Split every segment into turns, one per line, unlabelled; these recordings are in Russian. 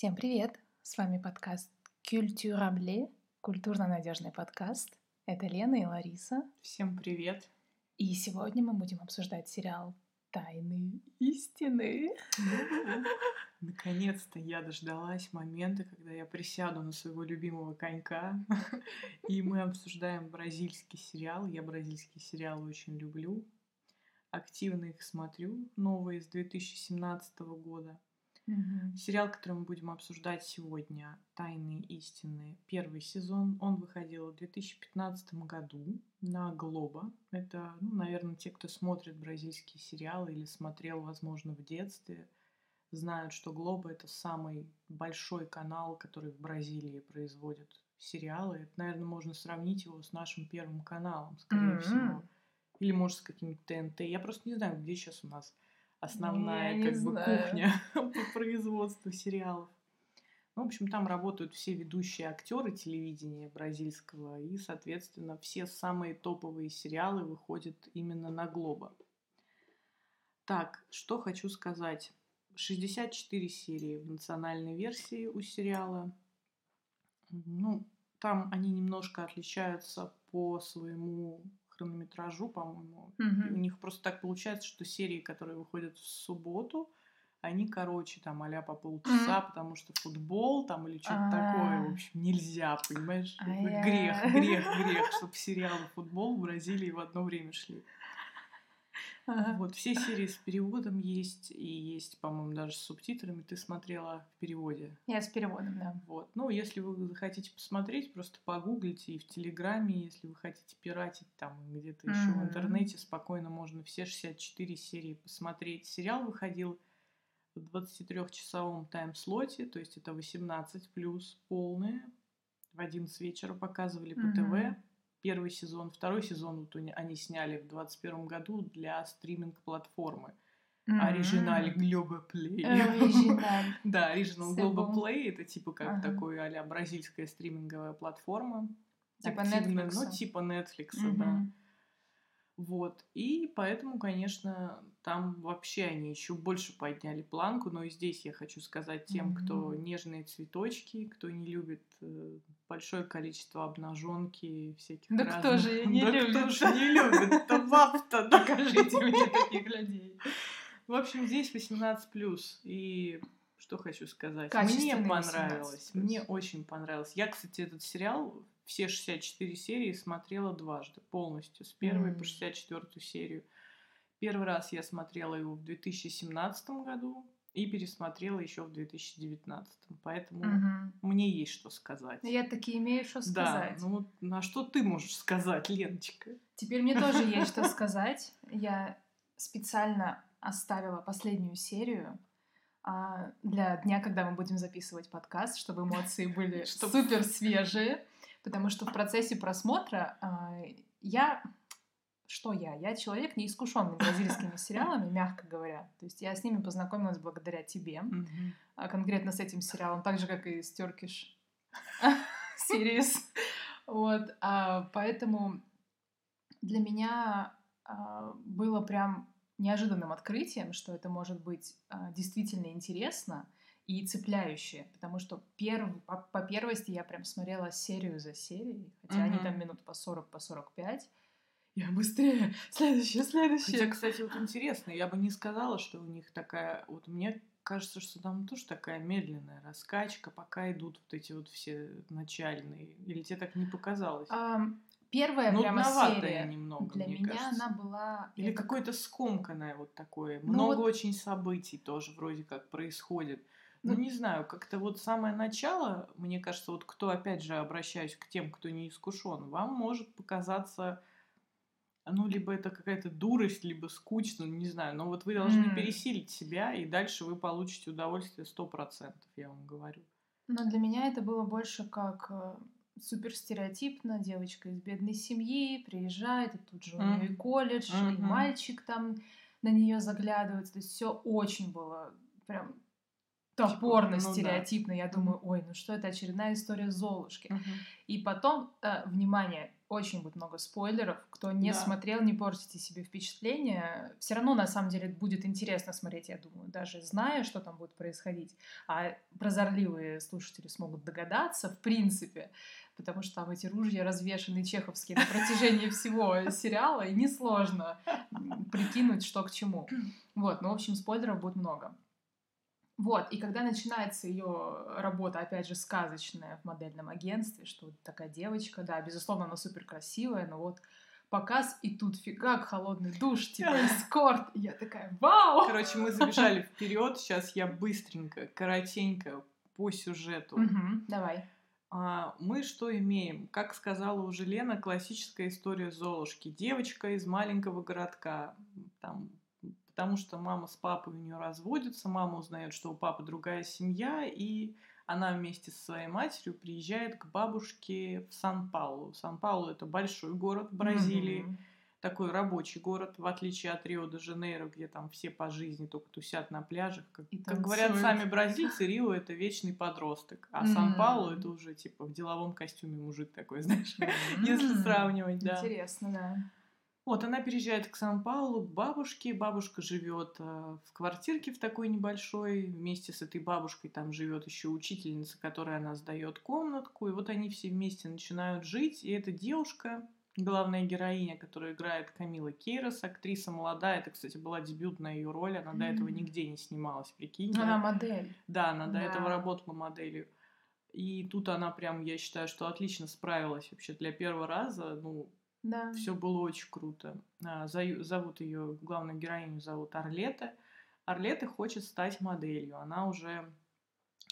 Всем привет! С вами подкаст Культурабле, культурно-надежный подкаст. Это Лена и Лариса.
Всем привет!
И сегодня мы будем обсуждать сериал «Тайны истины».
Наконец-то я дождалась момента, когда я присяду на своего любимого конька, и мы обсуждаем бразильский сериал. Я бразильские сериалы очень люблю. Активно их смотрю. Новые с 2017 года.
Мгм.
Сериал, который мы будем обсуждать сегодня, «Тайные истины», первый сезон, он выходил в 2015 году на Глоба. Это, ну, наверное, те, кто смотрит бразильские сериалы или смотрел, возможно, в детстве, знают, что Глоба — это самый большой канал, который в Бразилии производит сериалы. Это, наверное, можно сравнить его с нашим первым каналом, скорее
М.
всего. Или, может, с каким-то ТНТ. Я просто не знаю, где сейчас у нас основная
не
как бы
знаю.
кухня по производству сериалов. Ну, в общем, там работают все ведущие актеры телевидения бразильского, и, соответственно, все самые топовые сериалы выходят именно на Глоба. Так, что хочу сказать. 64 серии в национальной версии у сериала. Ну, там они немножко отличаются по своему хронометражу, по-моему.
Мгм.
у них просто так получается, что серии, которые выходят в субботу, они короче, там, а по полчаса, потому что футбол там или что-то такое. В
А.
общем, нельзя, понимаешь? Это
А
Грех, грех, грех, чтобы сериал и футбол в Бразилии в одно время шли.
Ага.
Вот, все серии с переводом есть, и есть, по-моему, даже с субтитрами. Ты смотрела в переводе.
Я с переводом, да.
Вот. Ну, если вы захотите посмотреть, просто погуглите и в Телеграме, если вы хотите пиратить там где-то еще в интернете, спокойно можно все 64 серии посмотреть. Сериал выходил в 23-часовом тайм-слоте, то есть это 18 плюс полные. В 11 вечера показывали по ТВ. Первый сезон, второй сезон вот они- сняли в 21 году для стриминг-платформы. Оригиналь Play.
Оригиналь.
Да, Original Global
был.
Play это типа как
Ага.
такой а бразильская стриминговая платформа.
Типа
Активная,
Netflix.
Ну, типа Netflix, да. Вот. И поэтому, конечно, там вообще они еще больше подняли планку. Но и здесь я хочу сказать тем, кто
Мгм.
нежные цветочки, кто не любит э, большое количество обнаженки всяких
Да
разных.
кто же не
да
любит?
кто же не любит? Это баб-то, да.
Покажите мне таких людей.
В общем, здесь 18+. И что хочу сказать. Мне понравилось.
18+.
Мне очень понравилось. Я, кстати, этот сериал, все 64 серии смотрела дважды, полностью, с первой по
М.
64 серию. Первый раз я смотрела его в 2017 году и пересмотрела еще в 2019. Поэтому
Мгм.
мне есть что сказать.
Я таки имею что
Да,
сказать.
ну вот на что ты можешь сказать, Леночка?
Теперь мне тоже есть что сказать. Я специально оставила последнюю серию а, для дня, когда мы будем записывать подкаст, чтобы эмоции были супер свежие, потому что в процессе просмотра а, я что я? Я человек неискушенный бразильскими сериалами, мягко говоря. То есть я с ними познакомилась благодаря тебе, а конкретно с этим сериалом, так же, как и с Turkish Series. Вот, а, поэтому для меня а, было прям неожиданным открытием, что это может быть а, действительно интересно и цепляюще, потому что перв, по, по первости я прям смотрела серию за серией, хотя они
Мгм.
там минут по 40, по 45. Я быстрее, следующее, следующее.
Хотя, кстати, вот интересно, я бы не сказала, что у них такая... Вот мне кажется, что там тоже такая медленная раскачка, пока идут вот эти вот все начальные. Или тебе так не показалось?
Ам, первая прямо
Нудноватая
серия
немного,
для меня
кажется.
она была
Или
как-
какое-то скомканное вот такое.
Ну
Много
вот-
очень событий тоже вроде как происходит. Ну, не знаю, как-то вот самое начало, мне кажется, вот кто, опять же, обращаюсь к тем, кто не искушен, вам может показаться, ну, либо это какая-то дурость, либо скучно, не знаю, но вот вы должны
М.
пересилить себя, и дальше вы получите удовольствие 100%, я вам говорю.
Но для меня это было больше как э, супер стереотипно. Девочка из бедной семьи приезжает, и тут же у нее и
Мгм.
колледж, и
Мгм.
мальчик там на нее заглядывается. То есть все очень было прям топорно,
ну да.
стереотипно. Я думаю, ой, ну что это очередная история Золушки. И потом, э, внимание, очень будет много спойлеров. Кто не
Да.
смотрел, не портите себе впечатление. Все равно, на самом деле, будет интересно смотреть, я думаю, даже зная, что там будет происходить. А прозорливые слушатели смогут догадаться, в принципе, потому что там эти ружья развешаны чеховские на протяжении всего сериала, и несложно прикинуть, что к чему. Вот, ну, в общем, спойлеров будет много. Вот, и когда начинается ее работа, опять же, сказочная в модельном агентстве, что вот такая девочка, да, безусловно, она супер красивая, но вот показ, и тут фига, холодный душ, типа эскорт. И я такая, вау!
Короче, мы забежали вперед. Сейчас я быстренько, коротенько по сюжету.
Мгм, давай.
А, мы что имеем? Как сказала уже Лена, классическая история Золушки. Девочка из маленького городка. Там, потому что мама с папой у нее разводятся, мама узнает, что у папы другая семья, и она вместе со своей матерью приезжает к бабушке в Сан-Паулу. Сан-Паулу это большой город в Бразилии,
Мгм.
такой рабочий город, в отличие от Рио-де-Жанейро, где там все по жизни только тусят на пляжах. Как,
И
как говорят сами бразильцы, Рио это вечный подросток, а
М.
Сан-Паулу это уже типа в деловом костюме мужик такой, знаешь, если
М,
сравнивать, да.
Интересно, да.
Вот, она переезжает к Сан-Паулу, к бабушке. Бабушка живет э, в квартирке в такой небольшой. Вместе с этой бабушкой там живет еще учительница, которой она сдает комнатку. И вот они все вместе начинают жить. И эта девушка, главная героиня, которая играет Камила Кейрос, актриса молодая. Это, кстати, была дебютная ее роль. Она до этого нигде не снималась, прикинь.
Она модель.
Да, она до
Да.
этого работала моделью. И тут она прям, я считаю, что отлично справилась вообще для первого раза. Ну,
Да.
все было очень круто. А, Зовут ее, главную героиню зовут Орлета. Орлета хочет стать моделью. Она уже,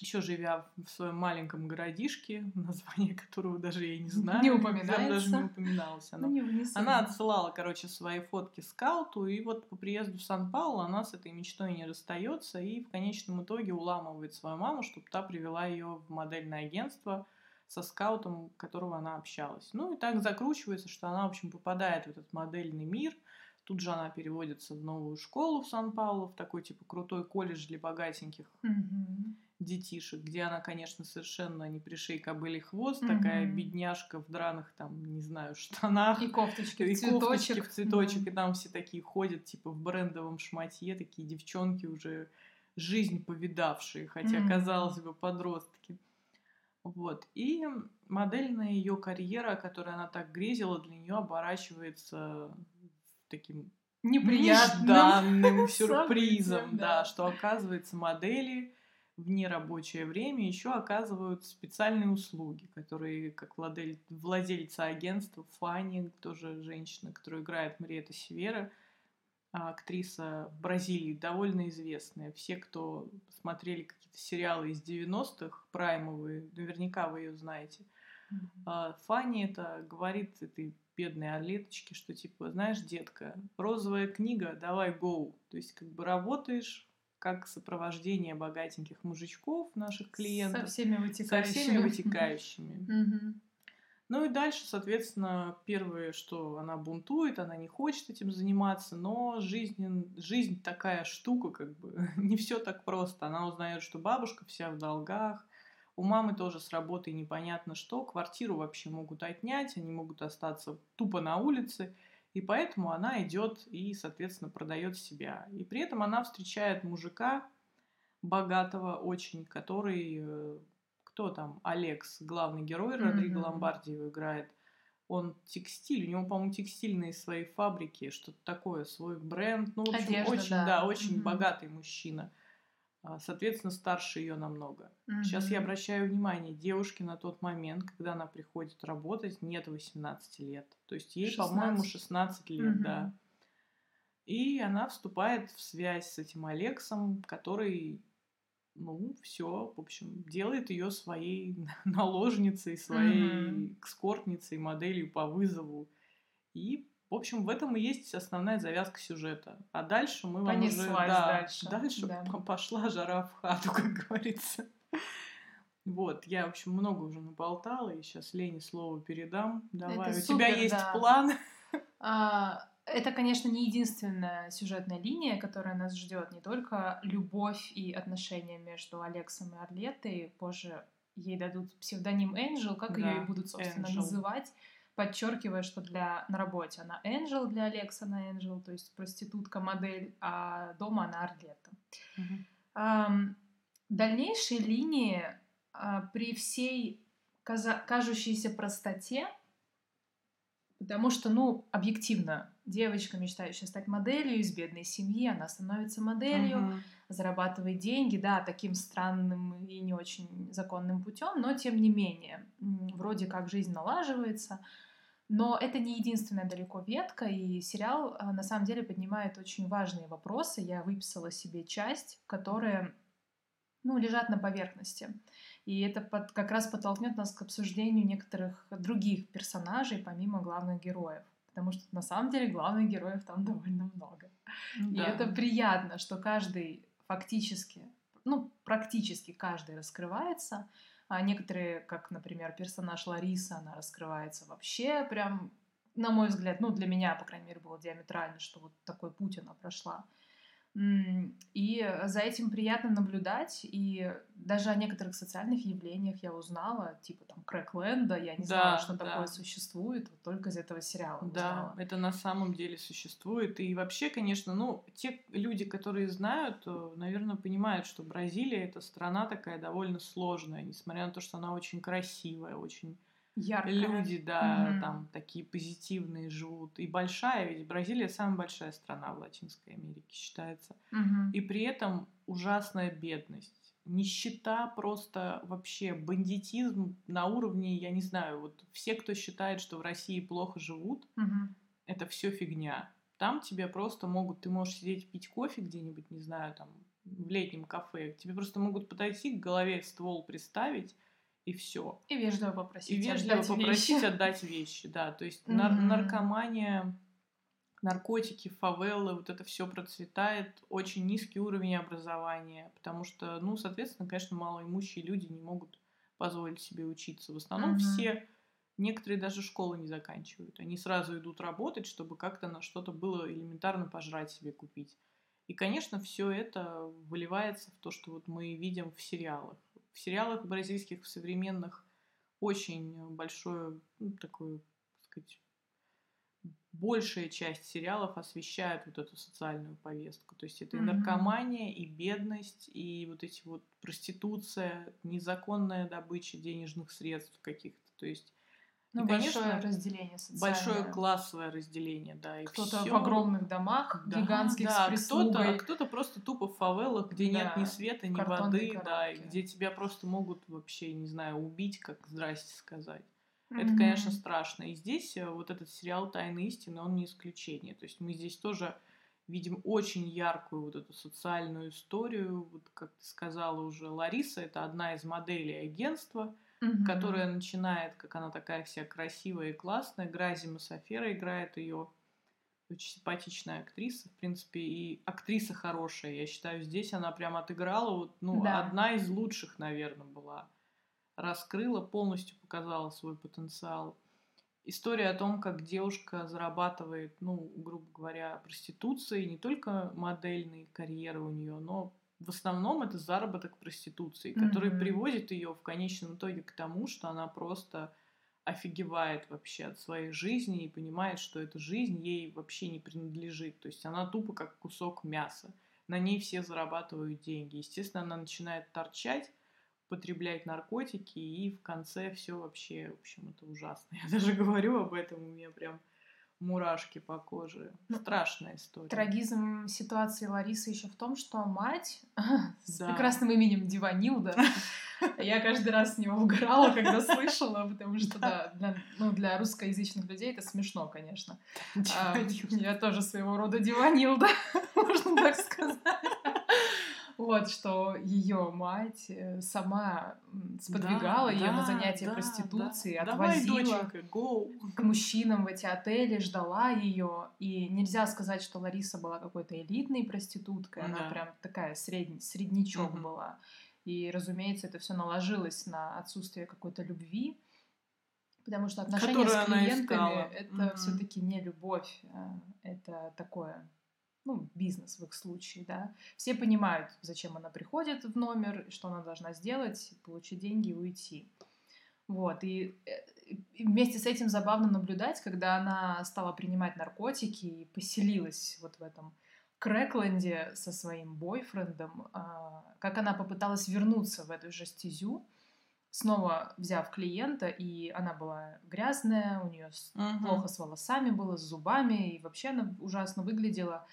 еще живя в своем маленьком городишке, название которого даже я не знаю.
Не
там даже
упоминается.
не упоминалось.
Ну,
оно.
не внесу.
Она отсылала, короче, свои фотки скауту, и вот по приезду в Сан-Паулу она с этой мечтой не расстается, и в конечном итоге уламывает свою маму, чтобы та привела ее в модельное агентство со скаутом, которого она общалась. Ну и так закручивается, что она, в общем, попадает в этот модельный мир. Тут же она переводится в новую школу в Сан-Паулу, в такой, типа, крутой колледж для богатеньких
Мгм.
детишек, где она, конечно, совершенно не пришей кобыли хвост, такая
Мгм.
бедняжка в драных, там, не знаю, штанах.
И кофточки
И
в цветочек.
кофточки в цветочек,
Да.
и там все такие ходят, типа, в брендовом шматье, такие девчонки уже жизнь повидавшие, хотя,
Мгм.
казалось бы, подростки. Вот. И модельная ее карьера, которой она так грезила, для нее оборачивается таким
Неприятным.
нежданным сюрпризом,
да.
что оказывается модели в нерабочее время еще оказывают специальные услуги, которые, как владель, владельца агентства Фанни, тоже женщина, которая играет Мариэта Севера, актриса в Бразилии, довольно известная. Все, кто смотрели какие-то сериалы из 90-х, праймовые, наверняка вы ее знаете. А, Фанни это говорит этой бедной Орлеточке, что типа, знаешь, детка, розовая книга, давай гоу. То есть как бы работаешь как сопровождение богатеньких мужичков, наших клиентов,
Со всеми
со
вытекающими.
всеми вытекающими.
Мгм.
Ну и дальше, соответственно, первое, что она бунтует, она не хочет этим заниматься, но жизнь, жизнь такая штука, как бы, не все так просто. Она узнает, что бабушка вся в долгах, у мамы тоже с работой непонятно что, квартиру вообще могут отнять, они могут остаться тупо на улице, и поэтому она идет и, соответственно, продает себя. И при этом она встречает мужика богатого очень, который э, кто там, Алекс, главный герой, Родриго
Мгм.
Ломбарди его играет, он текстиль, у него, по-моему, текстильные свои фабрики, что-то такое, свой бренд, ну, в общем,
Одежда,
очень,
да.
да, очень
Мгм.
богатый мужчина. А, Соответственно, старше ее намного. Сейчас я обращаю внимание, девушке на тот момент, когда она приходит работать, нет 18 лет. То есть ей, по-моему,
16.
16 лет,
Мгм.
да. И она вступает в связь с этим Алексом, который, ну, все, в общем, делает ее своей наложницей, своей
Мгм.
экскортницей, моделью по вызову. И, в общем, в этом и есть основная завязка сюжета. А дальше мы вам уже... Да,
дальше,
дальше
да.
по- пошла жара в хату, как говорится. Вот, я, в общем, много уже наболтала, и сейчас Лене слово передам. Давай,
Это
у тебя есть
да.
план?
А, Это, конечно, не единственная сюжетная линия, которая нас ждет. Не только любовь и отношения между Алексом и Орлетой. Позже ей дадут псевдоним Энджел, как ее
Да,
и будут, собственно,
Angel.
называть. подчеркивая, что для на работе она Энджел, для Алекса она Энджел, то есть проститутка, модель, а дома она Арлетта.
Мгм.
Дальнейшие линии а, при всей каза- кажущейся простоте, потому что, ну, объективно, девочка, мечтающая стать моделью из бедной семьи, она становится моделью,
Мгм.
зарабатывает деньги, да, таким странным и не очень законным путем, но тем не менее, вроде как жизнь налаживается. Но это не единственная далеко ветка, и сериал а, на самом деле поднимает очень важные вопросы. Я выписала себе часть, которые ну, лежат на поверхности. И это под, как раз подтолкнет нас к обсуждению некоторых других персонажей, помимо главных героев. Потому что на самом деле главных героев там довольно много. И
Да.
это приятно, что каждый фактически, ну, практически каждый раскрывается. А некоторые, как, например, персонаж Лариса, она раскрывается вообще прям, на мой взгляд, ну, для меня, по крайней мере, было диаметрально, что вот такой путь она прошла. И за этим приятно наблюдать, и даже о некоторых социальных явлениях я узнала, типа там Крэкленда, я не знала,
Да,
что
да.
такое существует, вот только из этого сериала
Да,
узнала.
это на самом деле существует. И вообще, конечно, ну, те люди, которые знают, наверное, понимают, что Бразилия это страна такая довольно сложная, несмотря на то, что она очень красивая, очень
Яркая.
люди, да,
Мгм.
там такие позитивные живут. И большая, ведь Бразилия самая большая страна в Латинской Америке считается.
Мгм.
И при этом ужасная бедность. Нищета просто вообще, бандитизм на уровне, я не знаю, вот все, кто считает, что в России плохо живут,
Мгм.
это все фигня. Там тебе просто могут, ты можешь сидеть пить кофе где-нибудь, не знаю, там в летнем кафе, тебе просто могут подойти к голове ствол приставить и все.
И вежливо попросить.
И вежливо
отдать
попросить
вещи.
отдать вещи, да. То есть нар- наркомания, наркотики, фавелы, вот это все процветает, очень низкий уровень образования, потому что, ну, соответственно, конечно, малоимущие люди не могут позволить себе учиться. В основном
Мгм.
все, некоторые даже школы не заканчивают. Они сразу идут работать, чтобы как-то на что-то было элементарно пожрать себе купить. И, конечно, все это выливается в то, что вот мы видим в сериалах. В сериалах бразильских, в современных, очень большое, ну, такое, так сказать, большая часть сериалов освещает вот эту социальную повестку. То есть это и
Мгм.
наркомания, и бедность, и вот эти вот проституция, незаконная добыча денежных средств каких-то. То есть
Ну,
и,
большое
конечно,
разделение социальное.
большое классовое разделение, да.
Кто-то
всё-
в огромных домах,
да,
гигантских
да,
с
кто-то, кто-то просто тупо в фавелах, где нет ни
Да,
света, ни воды, да, и где тебя просто могут вообще, не знаю, убить, как здрасте сказать. Это,
Мгм.
конечно, страшно. И здесь э, вот этот сериал «Тайны истины», он не исключение. То есть мы здесь тоже видим очень яркую вот эту социальную историю. Вот как ты сказала уже, Лариса — это одна из моделей агентства,
Мгм.
которая начинает, как она такая вся красивая и классная. Грази Масафера играет ее. Очень симпатичная актриса, в принципе, и актриса хорошая. Я считаю, здесь она прям отыграла, вот, ну,
Да.
одна из лучших, наверное, была. Раскрыла, полностью показала свой потенциал. История о том, как девушка зарабатывает, ну, грубо говоря, проституцией, не только модельные карьеры у нее, но в основном это заработок проституции, который
Мгм.
приводит ее в конечном итоге к тому, что она просто офигевает вообще от своей жизни и понимает, что эта жизнь ей вообще не принадлежит. То есть она тупо как кусок мяса. На ней все зарабатывают деньги. Естественно, она начинает торчать, употреблять наркотики, и в конце все вообще, в общем, это ужасно. Я даже говорю об этом, у меня прям мурашки по коже.
Ну,
Страшная история.
Трагизм ситуации Ларисы еще в том, что мать с
Да.
прекрасным именем Диванилда. Я каждый раз с него угорала, когда слышала, потому что да, для, ну, для русскоязычных людей это смешно, конечно. А, Я тоже своего рода Диванилда, можно так сказать. Вот, что ее мать э, сама сподвигала
Да,
ее на
да,
занятия
да,
проституции,
да. Давай,
отвозила
доченька, go.
к мужчинам в эти отели, ждала ее. И нельзя сказать, что Лариса была какой-то элитной проституткой. Она
Да.
прям такая средний, среднячок
Мгм.
была. И, разумеется, это все наложилось на отсутствие какой-то любви. Потому что отношения
Которую
с
она
клиентами это
Мгм.
все-таки не любовь, а это такое, ну, бизнес в их случае, да. Все понимают, зачем она приходит в номер, что она должна сделать, получить деньги и уйти. Вот, и и вместе с этим забавно наблюдать, когда она стала принимать наркотики и поселилась вот в этом Крэкленде со своим бойфрендом, а, как она попыталась вернуться в эту же стезю, снова взяв клиента, и она была грязная, у нее uh-huh. плохо с волосами было, с зубами, и вообще она ужасно выглядела.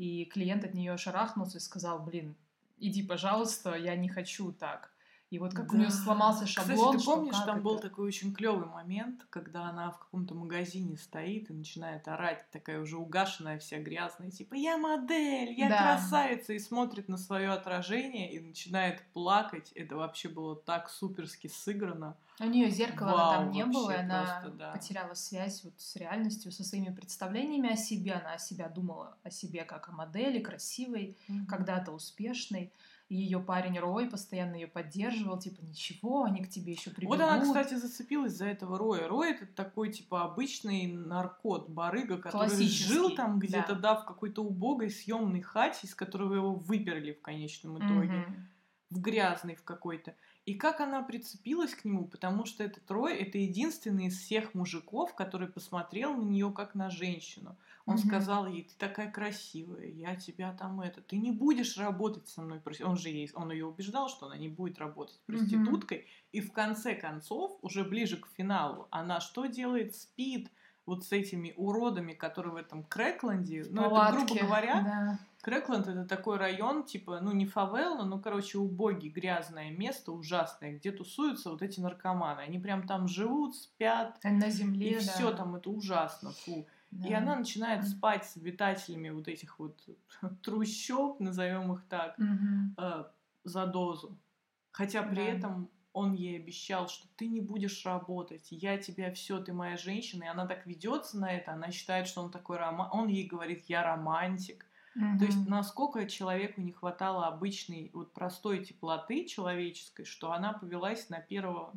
И клиент от нее шарахнулся и сказал, блин, иди, пожалуйста, я не хочу так. И вот как да. у нее сломался шаблон.
Кстати, ты помнишь, там это? был такой очень клевый момент, когда она в каком-то магазине стоит и начинает орать, такая уже угашенная, вся грязная, типа «Я модель, я да. красавица!» и смотрит на свое отражение и начинает плакать. Это вообще было так суперски сыграно.
У нее зеркала Вау, там не было, и она просто, да. потеряла связь вот с реальностью, со своими представлениями о себе. Она о себя думала о себе как о модели, красивой, mm-hmm. когда-то успешной ее парень Рой постоянно ее поддерживал, типа, ничего, они к тебе еще прибегут.
Вот она, кстати, зацепилась за этого Роя. Рой это такой, типа, обычный наркот, барыга, который жил там где-то, да. да, в какой-то убогой съемной хате, из которого его выперли в конечном итоге. Угу. В грязный в какой-то. И как она прицепилась к нему, потому что этот Рой это единственный из всех мужиков, который посмотрел на нее как на женщину. Он mm-hmm. сказал ей, ты такая красивая, я тебя там это, ты не будешь работать со мной. Он же ей, он ее убеждал, что она не будет работать проституткой. Mm-hmm. И в конце концов, уже ближе к финалу, она что делает? Спит вот с этими уродами, которые в этом Крэкленде. Ну, это, грубо говоря, да. Крэкленд это такой район, типа, ну, не фавелла, ну, короче, убогий, грязное место, ужасное, где тусуются вот эти наркоманы. Они прям там живут, спят.
На земле,
И да. все там, это ужасно, фу. Да. И она начинает спать с обитателями вот этих вот трущоб, назовем их так, угу. э, за дозу. Хотя при да. этом он ей обещал, что ты не будешь работать, я тебя все, ты моя женщина, и она так ведется на это, она считает, что он такой роман, он ей говорит, я романтик. Угу. То есть насколько человеку не хватало обычной вот простой теплоты человеческой, что она повелась на первого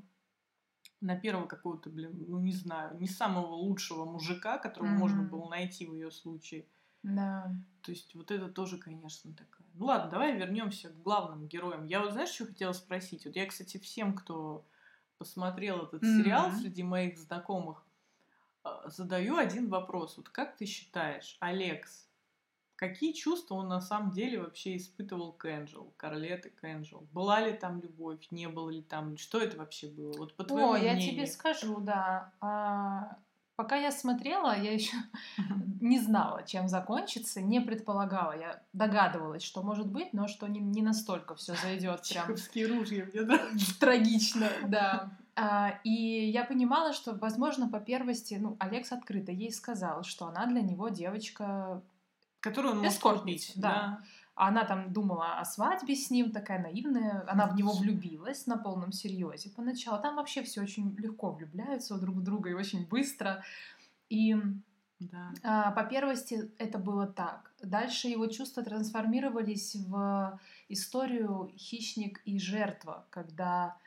на первого какого-то, блин, ну не знаю, не самого лучшего мужика, которого mm-hmm. можно было найти в ее случае.
Да.
То есть вот это тоже, конечно, такая. Ну ладно, давай вернемся к главным героям. Я вот знаешь, что хотела спросить? Вот я, кстати, всем, кто посмотрел этот mm-hmm. сериал среди моих знакомых, а, задаю один вопрос. Вот как ты считаешь, Алекс Какие чувства он на самом деле вообще испытывал к Энджел, Карлет и к Энджел? Была ли там любовь, не было ли там? Что это вообще было? Вот по твоему
О,
мнению.
я тебе скажу, да. Пока я смотрела, я еще не знала, чем закончится, не предполагала. Я догадывалась, что может быть, но что не, не настолько все зайдет прям.
ружья, мне да?
Трагично, да. А, и я понимала, что, возможно, по первости, ну, Алекс открыто ей сказал, что она для него девочка
Которую он может купить.
Да. да. Она там думала о свадьбе с ним, такая наивная. Она в него влюбилась на полном серьезе поначалу. Там вообще все очень легко влюбляются друг в друга и очень быстро. И
да.
а, по первости это было так. Дальше его чувства трансформировались в историю хищник и жертва, когда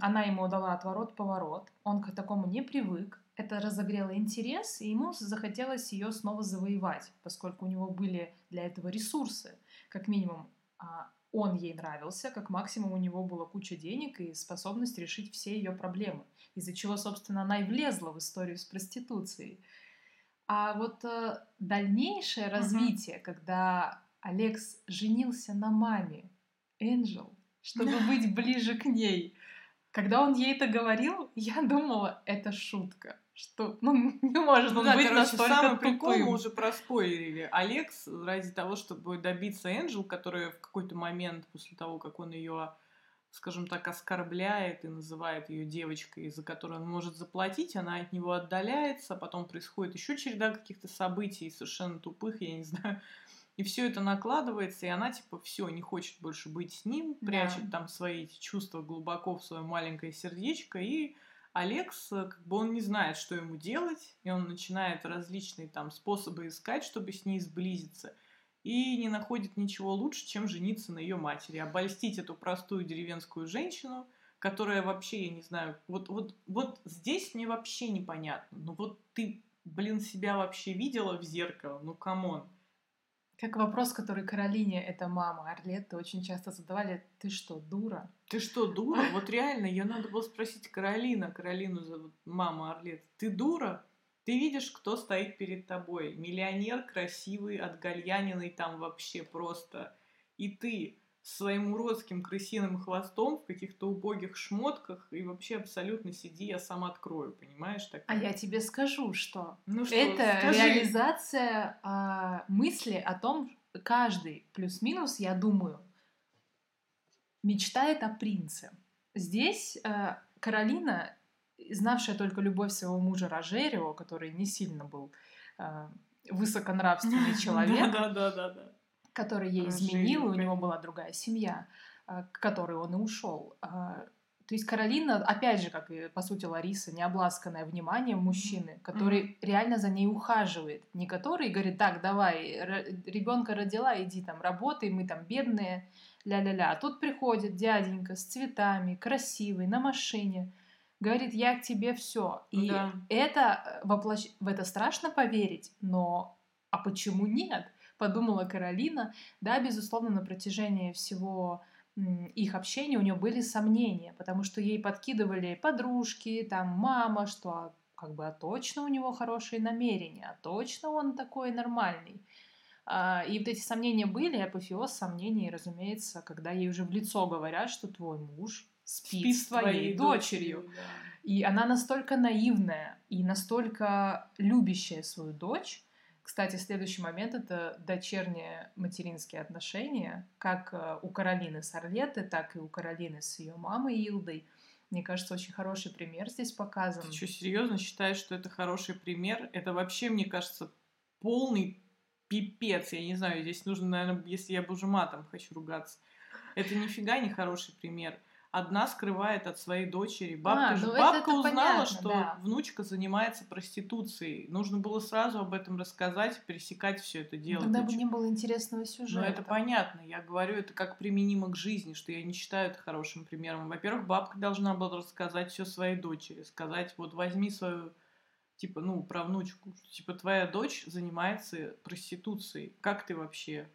она ему дала отворот-поворот. Он к такому не привык это разогрело интерес, и ему захотелось ее снова завоевать, поскольку у него были для этого ресурсы. Как минимум, а, он ей нравился, как максимум у него была куча денег и способность решить все ее проблемы, из-за чего, собственно, она и влезла в историю с проституцией. А вот э, дальнейшее uh-huh. развитие, когда Алекс женился на маме Энджел, чтобы быть ближе к ней, когда он ей это говорил, я думала, это шутка что ну, не может ну, да, быть короче, настолько
самый тупым. прикол мы уже проспойлерили. Алекс ради того, чтобы добиться Энджел, которая в какой-то момент после того, как он ее скажем так, оскорбляет и называет ее девочкой, за которую он может заплатить, она от него отдаляется, потом происходит еще череда каких-то событий совершенно тупых, я не знаю. И все это накладывается, и она типа все не хочет больше быть с ним, прячет да. там свои чувства глубоко в свое маленькое сердечко и Алекс, э, как бы он не знает, что ему делать, и он начинает различные там способы искать, чтобы с ней сблизиться, и не находит ничего лучше, чем жениться на ее матери, обольстить эту простую деревенскую женщину, которая вообще, я не знаю, вот, вот, вот здесь мне вообще непонятно, ну вот ты, блин, себя вообще видела в зеркало, ну come on.
Как вопрос, который Каролине, это мама Орлетты, очень часто задавали, ты что, дура?
Ты что, дура? Вот реально, ее надо было спросить Каролина, Каролину зовут мама Орлет. Ты дура? Ты видишь, кто стоит перед тобой? Миллионер, красивый, отгальяниный там вообще просто. И ты своим уродским крысиным хвостом в каких-то убогих шмотках и вообще абсолютно сиди, я сам открою, понимаешь? Так...
А я тебе скажу, что, ну что это скажи. реализация а, мысли о том, каждый плюс-минус, я думаю, мечтает о принце. Здесь а, Каролина, знавшая только любовь своего мужа Рожерио, который не сильно был а, высоконравственный человек,
да, да, да, да
который ей изменил, и у него была другая семья, а, к которой он и ушел. А, то есть Каролина, опять же, как и по сути Лариса, не обласканная вниманием мужчины, который mm-hmm. реально за ней ухаживает, не который говорит, так, давай, ребенка родила, иди там работай, мы там бедные, ля-ля-ля. А тут приходит дяденька с цветами, красивый, на машине, говорит, я к тебе все. И да. это э, воплощ... в это страшно поверить, но а почему нет? Подумала Каролина. Да, безусловно, на протяжении всего их общения у нее были сомнения, потому что ей подкидывали подружки, там мама, что а, как бы а точно у него хорошие намерения, а точно он такой нормальный. А, и вот эти сомнения были, апофеоз сомнений, разумеется, когда ей уже в лицо говорят, что твой муж спит, спит с твоей, твоей дочерью. дочерью да. И она настолько наивная и настолько любящая свою дочь, кстати, следующий момент — это дочерние материнские отношения, как э, у Каролины с Орлеты, так и у Каролины с ее мамой Илдой. Мне кажется, очень хороший пример здесь показан.
Ты что, серьезно считаешь, что это хороший пример? Это вообще, мне кажется, полный пипец. Я не знаю, здесь нужно, наверное, если я бы уже матом хочу ругаться. Это нифига не хороший пример одна скрывает от своей дочери. Бабка, а, же, ну бабка это, это узнала, понятно, что да. внучка занимается проституцией. Нужно было сразу об этом рассказать, пересекать все это дело.
Тогда бы не было интересного сюжета.
Ну, это понятно. Я говорю, это как применимо к жизни, что я не считаю это хорошим примером. Во-первых, бабка должна была рассказать все своей дочери. Сказать, вот возьми свою типа, ну, про внучку, типа, твоя дочь занимается проституцией. Как ты вообще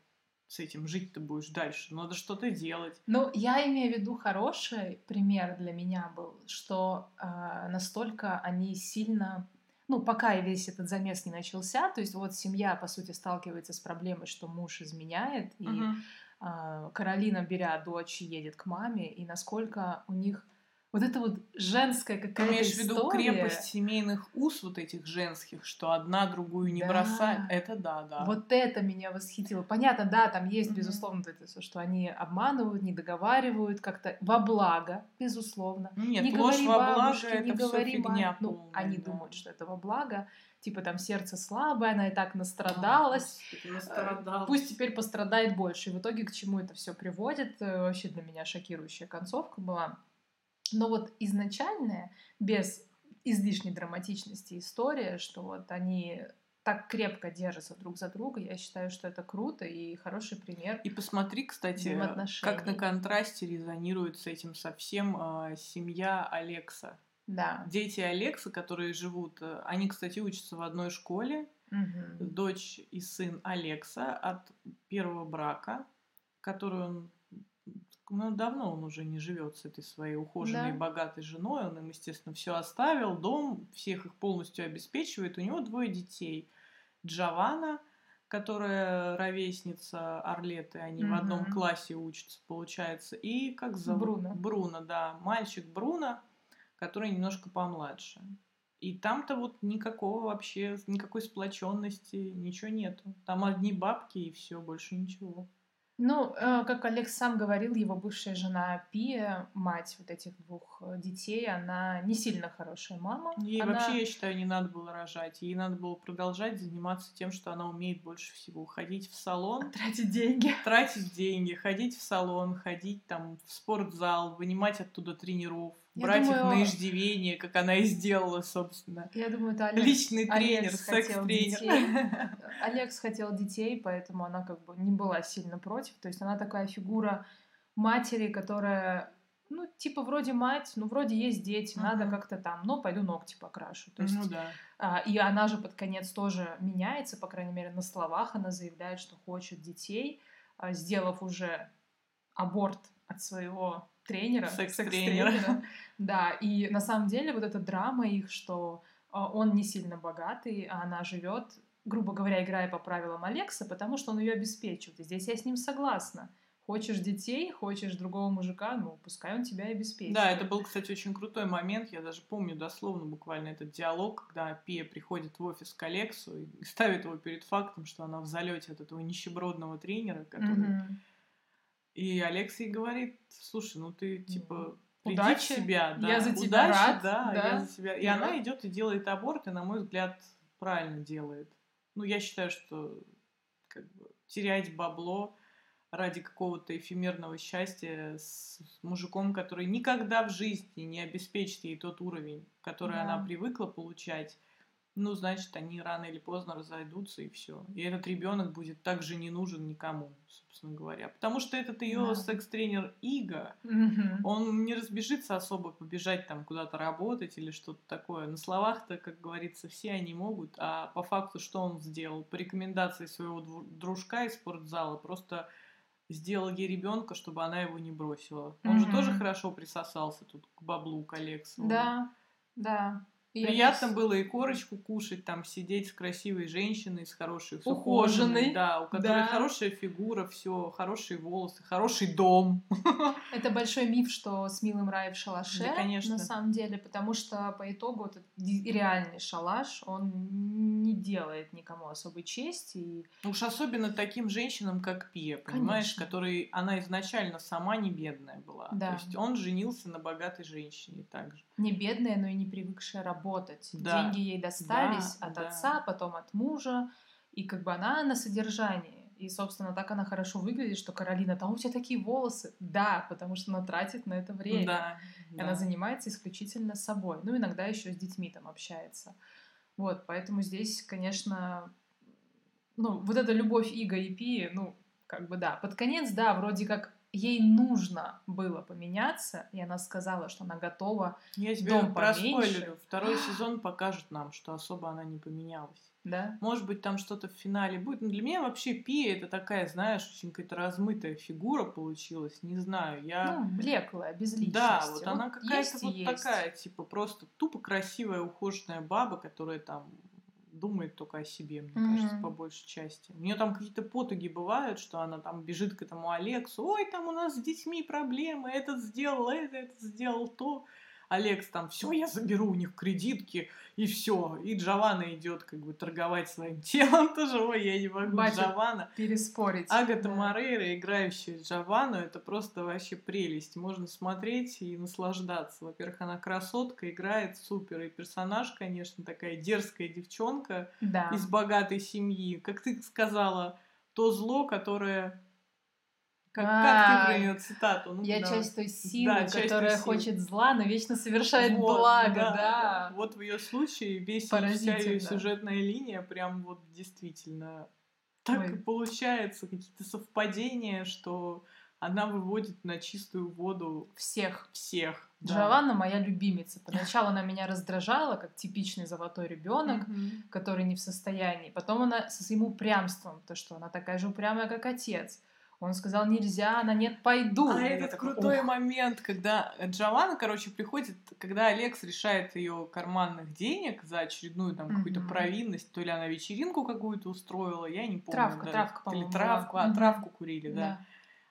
с этим жить ты будешь дальше? Надо что-то делать.
Ну, я имею в виду хороший пример для меня был, что э, настолько они сильно ну, пока весь этот замес не начался, то есть вот семья, по сути, сталкивается с проблемой, что муж изменяет, и uh-huh. э, Каролина, беря дочь, едет к маме, и насколько у них вот это вот женская какая-то Ты имеешь
в виду крепость семейных уз вот этих женских, что одна другую не да. бросает? Это да, да.
Вот это меня восхитило. Понятно, да, там есть, mm-hmm. безусловно, это что они обманывают, не договаривают как-то во благо, безусловно.
Ну нет, не ложь говори во бабушке, благо, не это говори все фигня
мать. Ну, они да. думают, что это во благо типа там сердце слабое, она и так настрадалась,
а, настрадалась.
пусть теперь пострадает больше. И в итоге к чему это все приводит? Э, вообще для меня шокирующая концовка была. Но вот изначальная, без излишней драматичности история, что вот они так крепко держатся друг за друга, я считаю, что это круто и хороший пример.
И посмотри, кстати, как на контрасте резонирует с этим совсем э, семья Алекса.
Да.
Дети Алекса, которые живут, э, они, кстати, учатся в одной школе.
Угу.
Дочь и сын Алекса от первого брака, который он ну, давно он уже не живет с этой своей ухоженной, да. богатой женой. Он им, естественно, все оставил, дом, всех их полностью обеспечивает. У него двое детей. Джавана, которая ровесница Орлеты, они mm в одном классе учатся, получается. И как зовут?
Бруно.
Бруно, да. Мальчик Бруно, который немножко помладше. И там-то вот никакого вообще, никакой сплоченности, ничего нету. Там одни бабки и все, больше ничего.
Ну, э, как Олег сам говорил, его бывшая жена Пия, мать вот этих двух э, детей, она не сильно хорошая мама.
Ей
она...
вообще, я считаю, не надо было рожать. Ей надо было продолжать заниматься тем, что она умеет больше всего. Ходить в салон.
Тратить деньги.
Тратить деньги, ходить в салон, ходить там в спортзал, вынимать оттуда тренеров брать думаю, их на иждивение, как она и сделала, собственно.
Я думаю, это Алекс,
Личный тренер, секс-тренер.
Алекс хотел детей, поэтому она как бы не была сильно против. То есть она такая фигура матери, которая ну, типа, вроде мать, ну, вроде есть дети, надо как-то там, ну, пойду ногти покрашу. То есть,
Ну да.
а, и она же под конец тоже меняется, по крайней мере, на словах она заявляет, что хочет детей, а, сделав уже аборт от своего тренера,
Секс-тренера.
секс-тренера. Да, и на самом деле вот эта драма их, что а, он не сильно богатый, а она живет, грубо говоря, играя по правилам Алекса, потому что он ее обеспечивает. И здесь я с ним согласна. Хочешь детей, хочешь другого мужика, ну, пускай он тебя и обеспечивает.
Да, это был, кстати, очень крутой момент. Я даже помню дословно буквально этот диалог, когда Пия приходит в офис к Алексу и ставит его перед фактом, что она в залете от этого нищебродного тренера, который...
Мгм.
И Алекс ей говорит, слушай, ну ты типа приди
Удачи.
в себя, да.
Я за тебя
Удачи,
рад,
да,
да.
я за себя. И
Я
она идет и делает аборт, и, на мой взгляд, правильно делает. Ну, я считаю, что как бы, терять бабло ради какого-то эфемерного счастья с с мужиком, который никогда в жизни не обеспечит ей тот уровень, который
Да.
она привыкла получать, ну, значит, они рано или поздно разойдутся, и все. И этот ребенок будет также не нужен никому, собственно говоря. Потому что этот ее
Да.
секс-тренер Иго,
Мгм.
он не разбежится особо побежать там куда-то работать или что-то такое. На словах-то, как говорится, все они могут, а по факту что он сделал? По рекомендации своего дружка из спортзала просто сделал ей ребенка, чтобы она его не бросила. Он же
Мгм.
тоже хорошо присосался тут к баблу, к Алексу.
Да, да. Я
Приятно было и корочку кушать, там сидеть с красивой женщиной, с хорошей, с
Ухоженной,
да, у которой
да.
хорошая фигура, все, хорошие волосы, хороший дом.
Это большой миф, что с милым рай в шалаше,
Да, конечно.
на самом деле, потому что по итогу этот реальный шалаш, он не делает никому особой чести. И...
Уж особенно таким женщинам, как Пия, понимаешь,
Конечно.
которой она изначально сама не бедная была.
Да.
То есть он женился на богатой женщине также.
Не бедная, но и не привыкшая работать.
Да.
Деньги ей достались
Да,
от
да.
отца, потом от мужа, и как бы она на содержании. И, собственно, так она хорошо выглядит, что Каролина, там у тебя такие волосы. Да, потому что она тратит на это время.
Да.
И Она
да.
занимается исключительно собой. Ну, иногда еще с детьми там общается. Вот, поэтому здесь, конечно, ну, вот эта любовь Иго и Пи, ну, как бы да. Под конец, да, вроде как ей нужно было поменяться, и она сказала, что она готова,
Я тебе
дом
проспойлерю. Второй сезон покажет нам, что особо она не поменялась.
да?
Может быть, там что-то в финале будет. Но для меня вообще Пия это такая, знаешь, очень какая-то размытая фигура получилась. Не знаю, я...
Ну, блеклая, без личности.
Да, вот она какая-то вот
есть.
такая, типа, просто тупо красивая, ухоженная баба, которая там думает только о себе, мне
Мгм.
кажется, по большей части. У нее там какие-то потуги бывают, что она там бежит к этому Алексу, ой, там у нас с детьми проблемы, этот сделал это, этот сделал то. Алекс там, все, я заберу у них кредитки, и все. И Джованна идет как бы торговать своим телом тоже. Ой, я не могу,
Батя
Джованна.
Переспорить.
Агата
да.
Морейра, играющая Джованну, это просто вообще прелесть. Можно смотреть и наслаждаться. Во-первых, она красотка, играет супер. И персонаж, конечно, такая дерзкая девчонка
Да.
из богатой семьи. Как ты сказала, то зло, которое... Как, как ты про нее цитату? Ну,
Я
давай.
часть той силы,
Да, часть той
которая
силы.
хочет зла, но вечно совершает
Вот,
благо, да.
Вот в ее случае весь вся ее сюжетная линия прям вот действительно так
Ой.
и получается, какие-то совпадения, что она выводит на чистую воду
Всех.
всех. да.
Джованна моя любимица. Поначалу она меня раздражала, как типичный золотой ребенок,
Мгм.
который не в состоянии. Потом она со своим упрямством, то что она такая же упрямая, как отец. Он сказал, нельзя, она нет, пойду.
А этот
такая,
крутой
«Ох».
момент, когда Джованна, короче, приходит, когда Алекс решает ее карманных денег за очередную там какую-то
Мгм.
провинность, то ли она вечеринку какую-то устроила, я не помню.
Травка,
да.
травка,
Или
по-моему,
травку,
была.
а травку курили, да.
Да.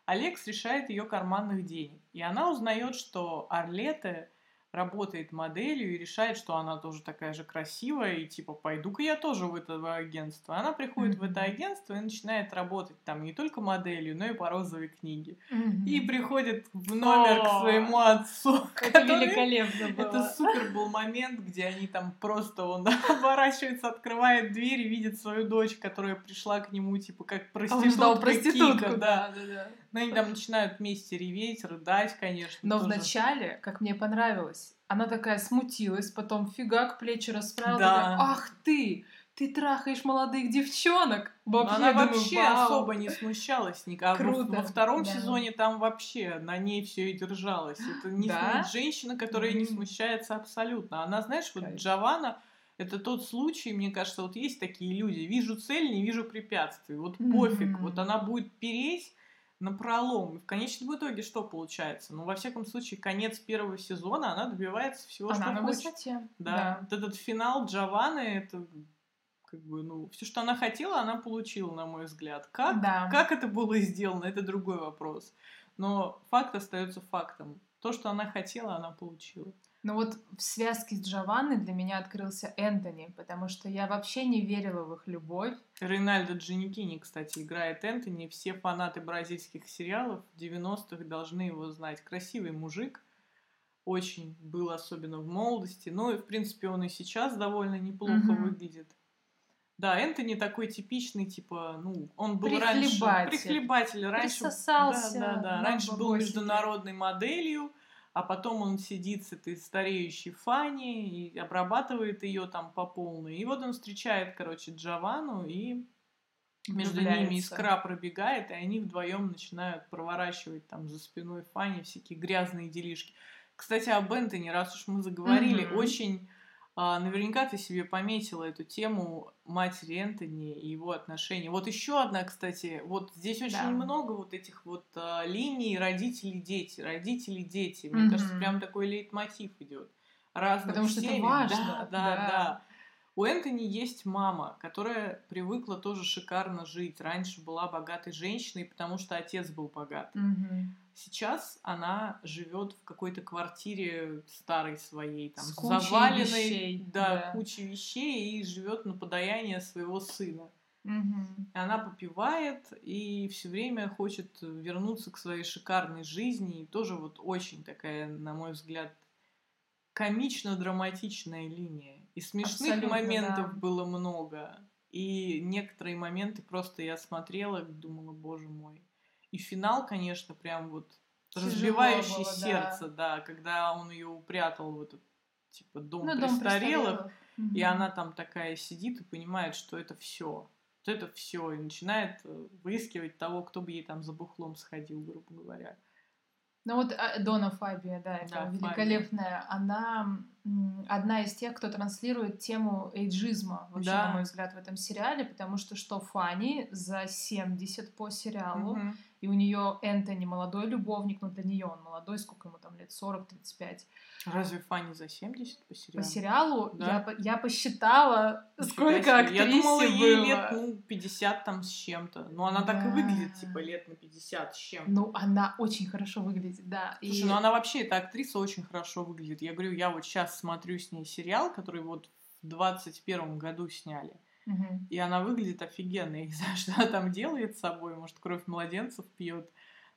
Алекс решает ее карманных денег. И она узнает, что Арлета работает моделью и решает, что она тоже такая же красивая, и типа, пойду-ка я тоже в это агентство. Она приходит в это агентство и начинает работать там не только моделью, но и по розовой книге.
Мгм.
И приходит в номер к
О,
своему отцу.
Это
который-
великолепно было.
Это супер был момент, где они там просто, он оборачивается, открывает дверь и видит свою дочь, которая пришла к нему, типа, как
А Он ждал
проститутка
проститутку,
Кика, да.
да, да, да.
Но они там начинают вместе реветь, рыдать, конечно.
Но
тоже.
вначале, как мне понравилось, она такая смутилась, потом фигак плечи расправила,
Да.
такая, ах ты, ты трахаешь молодых девчонок.
Вообще, она думаю, вообще вау. особо не смущалась никак.
Круто.
Во втором да. сезоне там вообще на ней все и держалось. Это не да? женщина, которая mm-hmm. не смущается абсолютно. Она, знаешь, вот Кайф. Джованна, это тот случай, мне кажется, вот есть такие люди. Вижу цель, не вижу препятствий. Вот mm-hmm. пофиг. Вот она будет переть на пролом. В конечном итоге что получается? Ну, во всяком случае, конец первого сезона, она добивается всего,
она
что
на
хочет.
Высоте.
Да. да. Вот этот финал Джованны, это как бы, ну, все, что она хотела, она получила, на мой взгляд. Как,
да.
как это было сделано, это другой вопрос. Но факт остается фактом. То, что она хотела, она получила.
Но вот в связке с Джованной для меня открылся Энтони, потому что я вообще не верила в их любовь.
Рейнальдо Джаникини, кстати, играет Энтони. Все фанаты бразильских сериалов 90-х должны его знать. Красивый мужик, очень был особенно в молодости. Ну и, в принципе, он и сейчас довольно неплохо mm-hmm. выглядит. Да, Энтони такой типичный, типа, ну, он был раньше... Прихлебатель. Раньше,
Присосался.
Да, да, да. Раньше был международной моделью, а потом он сидит с этой стареющей Фанни и обрабатывает ее там по полной. И вот он встречает, короче, Джованну, и между ними искра пробегает, и они вдвоем начинают проворачивать там за спиной Фанни всякие грязные делишки. Кстати, об Энтони, раз уж мы заговорили, mm-hmm. очень наверняка ты себе пометила эту тему матери Энтони и его отношений. Вот еще одна, кстати, вот здесь очень да. много вот этих вот а, линий родители-дети, родители-дети. Мне mm-hmm. кажется, прям такой лейтмотив идет.
Разных Потому что это важно.
Да, да, да. да. У Энтони есть мама, которая привыкла тоже шикарно жить. Раньше была богатой женщиной, потому что отец был богат.
Mm-hmm.
Сейчас она живет в какой-то квартире старой своей, там,
С
заваленной,
вещей,
да, да, кучей вещей и живет на подаяние своего сына.
Угу.
Она попивает и все время хочет вернуться к своей шикарной жизни. И тоже вот очень такая, на мой взгляд, комично-драматичная линия. И смешных Абсолютно, моментов да. было много. И некоторые моменты просто я смотрела и думала, боже мой. И финал, конечно, прям вот Тяжело разбивающий было, сердце, да. да, когда он ее упрятал в этот типа дом, ну, престарелых, дом престарелых, и она там такая сидит и понимает, что это все, что это все, и начинает э, выискивать того, кто бы ей там за бухлом сходил, грубо говоря.
Ну вот а, Дона Фабия, да, это да, великолепная. Фабия. Она одна из тех, кто транслирует тему эйджизма, вообще, да. на мой взгляд, в этом сериале, потому что что Фанни за 70 по сериалу, угу и у нее Энтони молодой любовник, но для нее он молодой, сколько ему там лет, 40-35.
Разве Фанни за 70 по сериалу?
По сериалу да? я, я посчитала, Нифига сколько себе. актрисе Я думала, было.
ей лет, ну, 50 там с чем-то. Но она да. так и выглядит, типа, лет на 50 с чем-то.
Ну, она очень хорошо выглядит, да.
Слушай, и... ну она вообще, эта актриса очень хорошо выглядит. Я говорю, я вот сейчас смотрю с ней сериал, который вот в 21 году сняли.
Угу.
И она выглядит офигенно. Я не знаю, что она там делает с собой. Может, кровь младенцев пьет.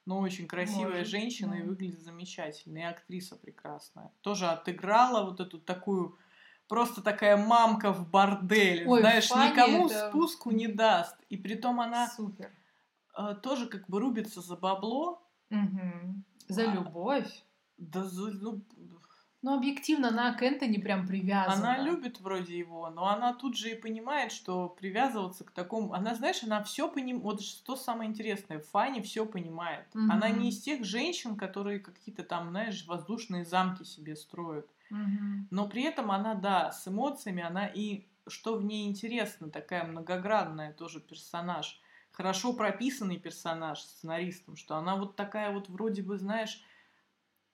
Но очень красивая Может, женщина да. и выглядит замечательно. И актриса прекрасная. Тоже отыграла вот эту такую просто такая мамка в борделе. Ой, знаешь, никому это... спуску не даст. И притом она
Супер.
Э, тоже как бы рубится за бабло.
Угу. За а, любовь.
Да, за, ну,
ну, объективно, она к Энтони прям привязана.
Она любит вроде его, но она тут же и понимает, что привязываться к такому... Она, знаешь, она все понимает... Вот что самое интересное, Фанни все понимает. Угу. Она не из тех женщин, которые какие-то там, знаешь, воздушные замки себе строят.
Угу.
Но при этом она, да, с эмоциями, она и... Что в ней интересно, такая многогранная тоже персонаж. Хорошо прописанный персонаж сценаристом, что она вот такая вот вроде бы, знаешь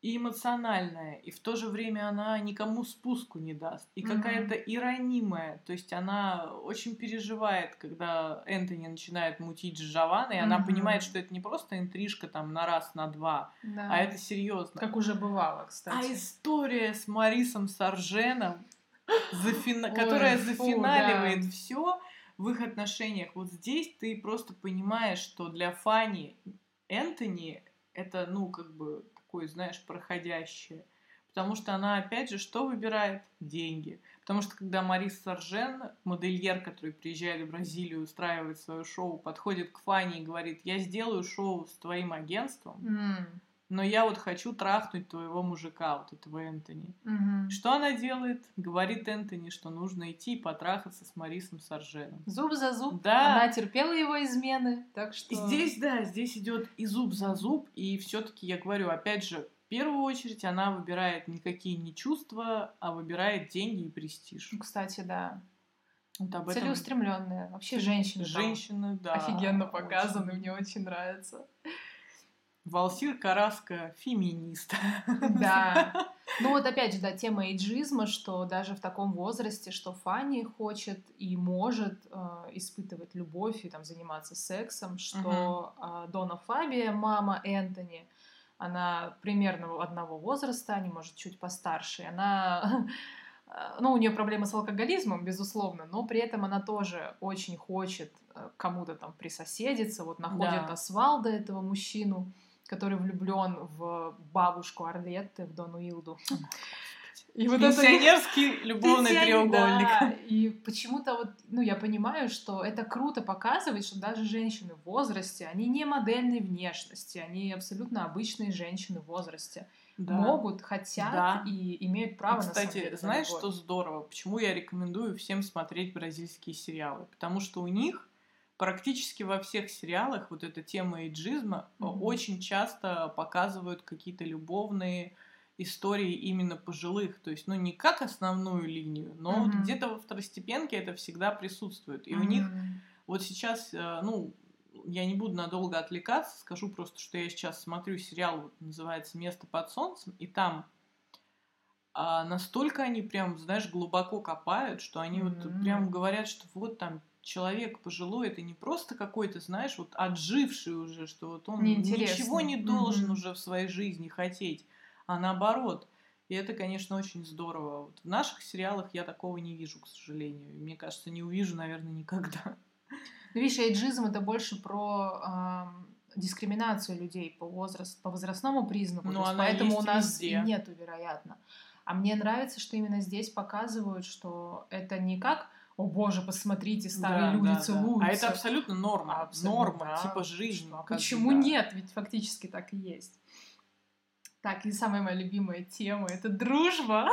и эмоциональная, и в то же время она никому спуску не даст, и mm-hmm. какая-то иронимая, то есть она очень переживает, когда Энтони начинает мутить с Джованной, и mm-hmm. она понимает, что это не просто интрижка там на раз, на два, да. а это серьезно.
Как уже бывало, кстати.
А история с Марисом Сарженом, зафина... Ой, которая фу, зафиналивает да. все в их отношениях, вот здесь ты просто понимаешь, что для Фани Энтони это, ну, как бы такое, знаешь, проходящее. Потому что она, опять же, что выбирает? Деньги. Потому что когда Марис Саржен, модельер, который приезжает в Бразилию, устраивает свое шоу, подходит к Фане и говорит, я сделаю шоу с твоим агентством,
mm.
Но я вот хочу трахнуть твоего мужика, вот этого Энтони.
Мгм.
Что она делает? Говорит Энтони, что нужно идти и потрахаться с Марисом Сарженом.
Зуб за зуб.
Да.
Она терпела его измены, так что...
Здесь, да, здесь идет и зуб за зуб, и все-таки я говорю, опять же, в первую очередь она выбирает никакие не чувства, а выбирает деньги и престиж.
Кстати, да.
Вот об этом
Целеустремленная. Вообще женщины. там
женщины, да.
Офигенно
очень.
показаны, мне очень нравится.
Валсир Караска феминист.
Да. Ну вот опять же, да, тема эйджизма, что даже в таком возрасте, что Фанни хочет и может э, испытывать любовь и там заниматься сексом, что э, Дона Фабия, мама Энтони, она примерно одного возраста, они, может, чуть постарше, она... э, Ну, у нее проблемы с алкоголизмом, безусловно, но при этом она тоже очень хочет э, кому-то там присоседиться, вот находит
Да.
Освалда, этого мужчину, который влюблен в бабушку Арлетты, в Дону Илду. И вот это
Пенсионерский любовный
Пенсионер,
треугольник.
да. И почему-то вот, ну, я понимаю, что это круто показывает, что даже женщины в возрасте, они не модельной внешности, они абсолютно обычные женщины в возрасте.
Да.
Могут, хотят
Да.
и имеют право на
Кстати,
на
знаешь,
любовь.
что здорово? Почему я рекомендую всем смотреть бразильские сериалы? Потому что у них практически во всех сериалах вот эта тема эйджизма э,
Мгм.
очень часто показывают какие-то любовные истории именно пожилых. То есть, ну, не как основную линию, но вот
Мгм.
где-то во второстепенке это всегда присутствует. И у них вот сейчас, э, ну, я не буду надолго отвлекаться, скажу просто, что я сейчас смотрю сериал, вот, называется «Место под солнцем», и там а, настолько они прям, знаешь, глубоко копают, что они вот
Мгм.
прям говорят, что вот там человек пожилой, это не просто какой-то, знаешь, вот отживший уже, что вот он ничего не должен
Мгм.
уже в своей жизни хотеть, а наоборот. И это, конечно, очень здорово. Вот в наших сериалах я такого не вижу, к сожалению. Мне кажется, не увижу, наверное, никогда.
Ну, видишь, эйджизм это больше про ам, дискриминацию людей по, возраст, по возрастному признаку.
Ну, она
поэтому у
есть
нас
везде.
нету, вероятно. А мне нравится, что именно здесь показывают, что это не как «О боже, посмотрите, старые
Да,
люди
да, да.
целуются».
А это абсолютно норма.
Абсолютно,
норма,
да.
типа.
А
как бы,
почему
да.
нет? Ведь фактически так и есть. Так, и самая моя любимая тема — это дружба.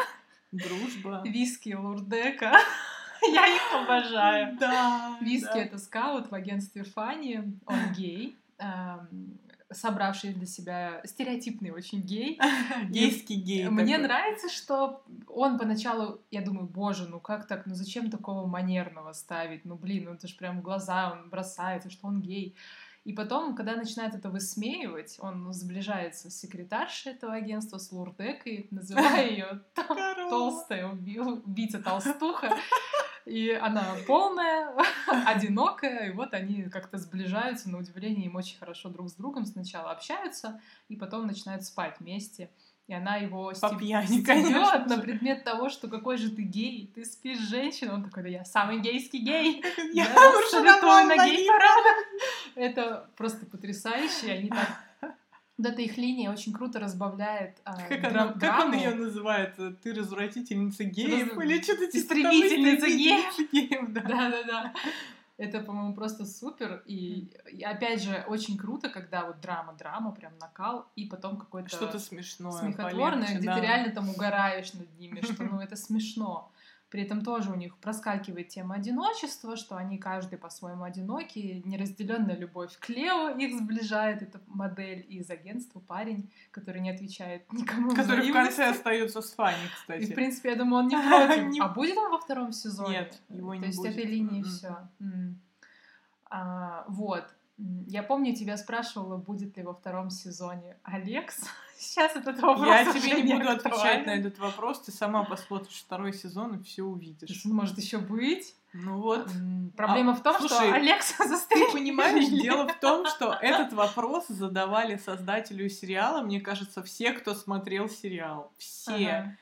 Дружба.
Виски Лурдека. Я их обожаю.
Да.
Виски
да.
это скаут в агентстве Фани, он гей, эм, собравший для себя стереотипный очень гей.
Гейский гей.
Мне
такой.
нравится, что он поначалу, я думаю, боже, ну как так, ну зачем такого манерного ставить? Ну блин, ну это же прям в глаза он бросается, что он гей. И потом, когда начинает это высмеивать, он сближается с секретаршей этого агентства, с Лурдекой, называя ее толстая уби- убийца толстуха. И она полная, одинокая, и вот они как-то сближаются, на удивление им очень хорошо друг с другом сначала общаются, и потом начинают спать вместе. И она его
По
стеб-
пьяни,
стебёт
конечно
на предмет того, что какой же ты гей, ты спишь с женщиной. Он такой, да я самый гейский гей.
Я
Я
давно
на гей-парадах. Это просто потрясающе. Они так... Вот эта их линия очень круто разбавляет а,
Как,
драм-
она- как он ее называет? Ты развратительница геев?
Раз-
Или что-то типа
Истребительница
истребительница геев, да.
Да-да-да. Это, по-моему, просто супер. И, и опять же, очень круто, когда вот драма-драма, прям накал, и потом какой-то
Что-то смешное.
смехотворное,
полегче,
где
да.
ты реально там угораешь над ними, что ну это смешно. При этом тоже у них проскакивает тема одиночества, что они каждый по-своему одиноки, неразделенная любовь к Лео их сближает, это модель из агентства, парень, который не отвечает никому
Который в конце остается с Фанни,
И,
кстати.
в принципе, я думаю, он не против. А будет он во втором сезоне?
Нет, его не
То есть
будет.
этой линии
Мгм.
все. вот. Я помню, тебя спрашивала, будет ли во втором сезоне Алекс. Сейчас этот вопрос
Я тебе не буду отвечать
актуален.
на этот вопрос. Ты сама посмотришь второй сезон и все увидишь.
он может еще быть.
Ну вот.
М, Проблема в том, что
слушай,
Алекса
Ты
застрелили.
понимаешь, дело в том, что этот вопрос задавали создателю сериала, мне кажется, все, кто смотрел сериал. Все.
Ага.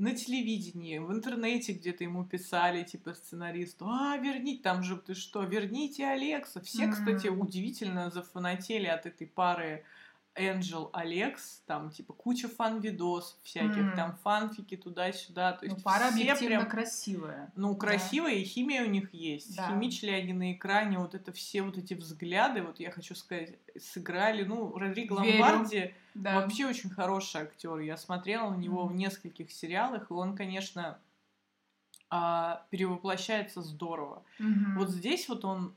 На телевидении, в интернете где-то ему писали, типа, сценаристу, а, верните, там же, ты что, верните Алекса. Все, кстати,
М.
удивительно зафанатели от этой пары Angel Алекс, там, типа, куча фан-видосов всяких,
М.
там, фанфики туда-сюда. То
Ну,
есть
пара
все
объективно
прям...
красивая.
Ну,
Да.
красивая, и химия у них есть.
Да.
Химичили они на экране, вот это все вот эти взгляды, вот я хочу сказать, сыграли. Ну, Родриго
Верю.
Ломбарди
Да.
вообще очень хороший актер. Я смотрела на него в
Мгм.
нескольких сериалах, и он, конечно, а, перевоплощается здорово.
Мгм.
Вот здесь вот он,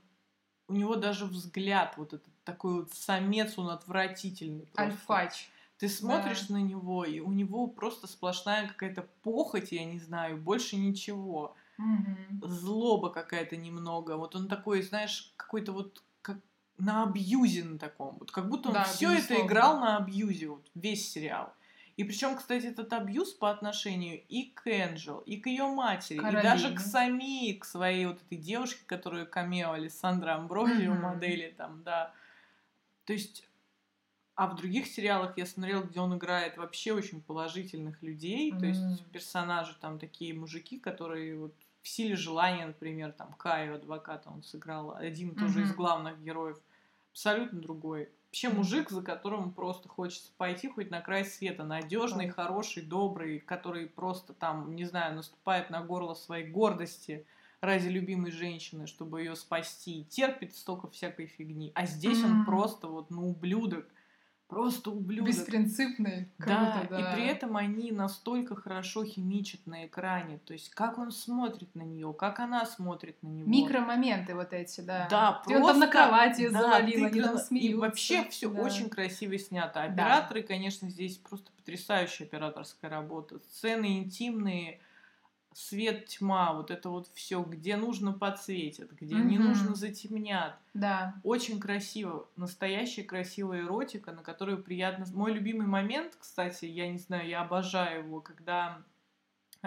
у него даже взгляд вот этот такой вот самец, он отвратительный. просто.
Альфач.
Ты смотришь на него, и у него просто сплошная какая-то похоть, я не знаю, больше ничего.
Мгм.
Злоба какая-то немного. Вот он такой, знаешь, какой-то вот как на абьюзе на таком. Вот как будто он
Да,
все это играл на абьюзе, вот, весь сериал. И причем, кстати, этот абьюз по отношению и к Энджел, и к ее матери, и даже
Каролине.
к самой, к своей вот этой девушке, которую камео Александра Амброзио,
Мгм.
модели там, да. То есть, а в других сериалах я смотрела, где он играет вообще очень положительных людей, то
Мгм.
есть персонажи там такие мужики, которые вот в силе желания, например, там Каю, адвоката он сыграл, один тоже из главных героев, абсолютно другой. Вообще мужик, за которым просто хочется пойти хоть на край света, надежный,
Ой.
хороший, добрый, который просто там, не знаю, наступает на горло своей гордости ради любимой женщины, чтобы ее спасти, и терпит столько всякой фигни. А здесь он
Мгм.
просто вот, ну, ублюдок. Просто ублюдок.
Беспринципный.
Да,
Круто, да.
и при этом они настолько хорошо химичат на экране. То есть, как он смотрит на нее, как она смотрит на него.
Микромоменты вот эти, да.
Да,
Где он там на
просто-
кровати
да,
завалил, они там
гра- И
смеются.
вообще все
Да.
очень красиво снято.
Да.
Операторы, конечно, здесь просто потрясающая операторская работа. Сцены интимные, свет, тьма, вот это вот все, где нужно подсветят, где не
Мгм.
нужно затемнят.
Да.
Очень красиво, настоящая красивая эротика, на которую приятно... Мой любимый момент, кстати, я не знаю, я обожаю его, когда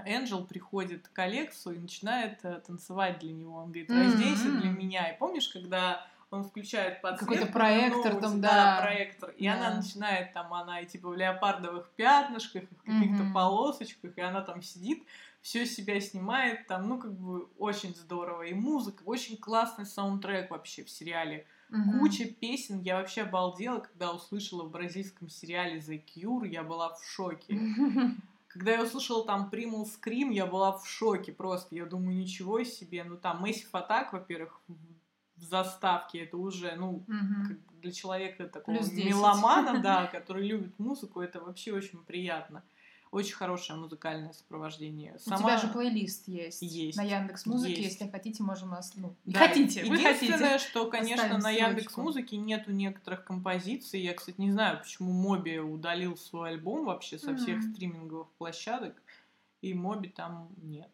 Энджел приходит к Алексу и начинает э, танцевать для него. Он говорит, разденься
М-м.
для меня. И помнишь, когда он включает подсветку
Какой-то проектор
ноуте,
там,
да,
да.
проектор, и
Да.
она начинает там, она и типа в леопардовых пятнышках, в каких-то
Мгм.
полосочках, и она там сидит, все себя снимает, там, ну, как бы, очень здорово. И музыка, очень классный саундтрек вообще в сериале.
Мгм.
Куча песен. Я вообще обалдела, когда услышала в бразильском сериале The Cure, я была в шоке. Когда я услышала там Primal Scream, я была в шоке просто. Я думаю, ничего себе. Ну, там Massive Attack, во-первых, в заставке, это уже, ну, бы для человека такого
Плюс 10.
меломана, да, который любит музыку, это вообще очень приятно. Очень хорошее музыкальное сопровождение.
У тебя же плейлист есть,
Есть.
на Яндекс Музыке,
Есть.
если хотите, можем нас, ну,
Да,
хотите, вы
Единственное,
хотите.
что, конечно, на. Яндекс Музыке нету некоторых композиций. Я, кстати, не знаю, почему Моби удалил свой альбом вообще со всех
Мгм.
стриминговых площадок, и Моби там нет,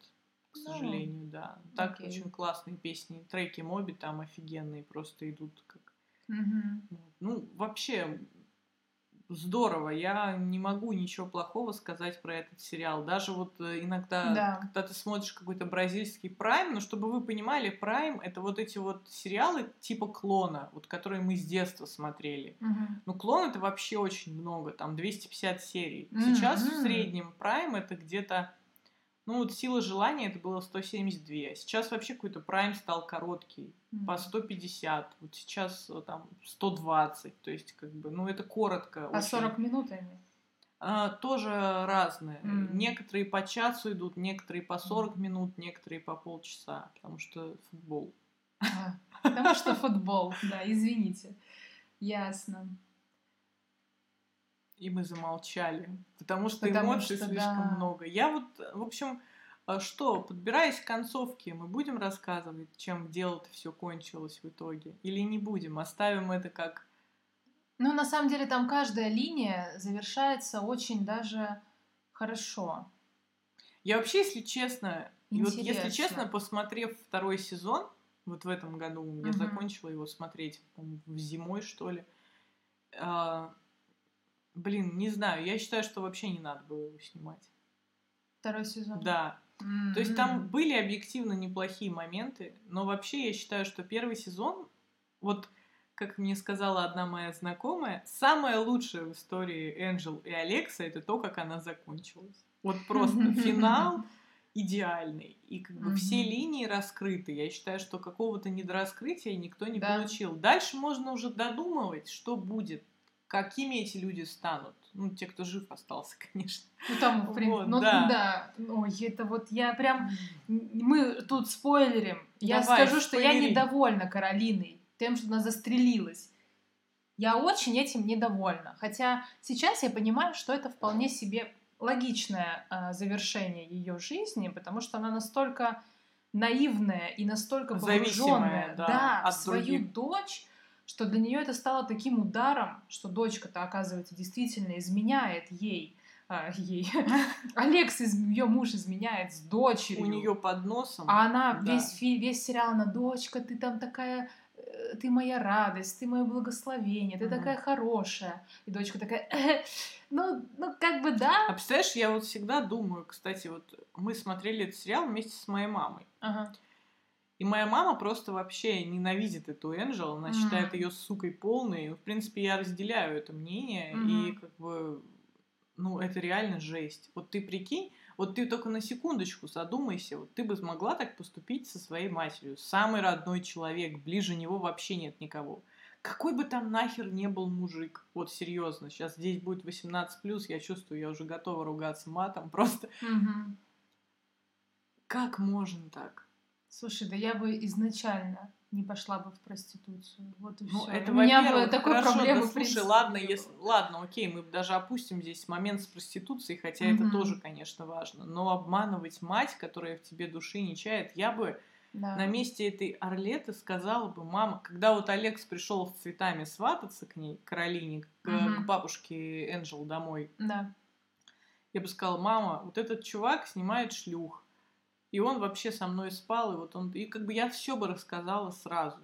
к
Ну,
сожалению, да. Так
окей.
очень классные песни, треки Моби там офигенные, просто идут как
Мгм.
ну, вообще здорово. Я не могу ничего плохого сказать про этот сериал. Даже вот э, иногда,
Да.
когда ты смотришь какой-то бразильский прайм, ну, чтобы вы понимали, прайм — это вот эти вот сериалы типа клона, вот которые мы с детства смотрели.
Мгм.
Ну, клон — это вообще очень много, там 250 серий. Сейчас в среднем прайм — это где-то ну, вот сила желания это было 172. Сейчас вообще какой-то прайм стал короткий по
Мгм.
150, вот сейчас э, там 120, то есть как бы, ну это коротко.
А
очень.
40 минутами?
А, тоже разные.
М.
Некоторые по часу идут, некоторые по 40 минут, некоторые по полчаса, потому что футбол.
А, Потому что футбол, да, извините. Ясно.
И мы замолчали, потому что
Потому
эмоций
что,
слишком
да.
много. Я вот, в общем, а что, подбираясь к концовке, мы будем рассказывать, чем дело-то все кончилось в итоге? Или не будем? Оставим это как
Ну, на самом деле, там каждая линия завершается очень даже хорошо.
Я вообще, если честно, и вот если честно, посмотрев второй сезон, вот в этом году я
Мгм.
закончила его смотреть, по-моему, в зимой, что ли. Блин, не знаю, я считаю, что вообще не надо было его снимать.
Второй сезон.
Да. То есть там были объективно неплохие моменты, но вообще я считаю, что первый сезон, вот как мне сказала одна моя знакомая, самое лучшее в истории Энджел и Алекса это то, как она закончилась. Вот просто финал идеальный. И как бы все линии раскрыты. Я считаю, что какого-то недораскрытия никто не
Да.
получил. Дальше можно уже додумывать, что будет, какими эти люди станут. Ну, те, кто жив остался, конечно.
Ну, там, в принципе,
Вот,
ну,
да.
да. Ой, это вот я прям... Мы тут спойлерим. Я
Давай,
скажу, что я
спойлери.
недовольна Каролиной тем, что она застрелилась. Я очень этим недовольна. Хотя сейчас я понимаю, что это вполне себе логичное а, завершение ее жизни, потому что она настолько наивная и настолько погруженная
да,
в
от
свою
других.
дочь, что для нее это стало таким ударом, что дочка-то, оказывается, действительно изменяет ей. а, ей. Алекс, ее муж изменяет с дочерью.
У нее под носом.
А она
Да.
весь, фи- весь сериал, она, дочка, ты там такая, э, ты моя радость, ты мое благословение, ты
Мгм.
такая хорошая. И дочка такая, «Э, ну, ну, как бы да.
А представляешь, я вот всегда думаю, кстати, вот мы смотрели этот сериал вместе с моей мамой.
Ага.
И моя мама просто вообще ненавидит эту Энджел, она считает ее сукой полной. В принципе, я разделяю это мнение, и как бы, ну, это реально жесть. Вот ты прикинь, вот ты только на секундочку задумайся, вот ты бы смогла так поступить со своей матерью. Самый родной человек, ближе него вообще нет никого. Какой бы там нахер не был мужик, вот серьезно, сейчас здесь будет 18+, я чувствую, я уже готова ругаться матом, просто
Мгм.
как можно так?
Слушай, да я бы изначально не пошла бы в проституцию. Вот и
Ну,
все.
это,
У меня бы такой
хорошо,
проблемы,
да, слушай, ладно, если, ладно, окей, мы даже опустим здесь момент с проституцией, хотя это
Мгм.
тоже, конечно, важно. Но обманывать мать, которая в тебе души не чает, я бы
Да.
на месте этой Орлеты сказала бы, мама, когда вот Алекс пришел с цветами свататься к ней, Каролине, к,
Мгм.
к бабушке Энджел домой,
Да.
я бы сказала, мама, вот этот чувак снимает шлюх, и он вообще со мной спал, и вот он, и как бы я все бы рассказала сразу.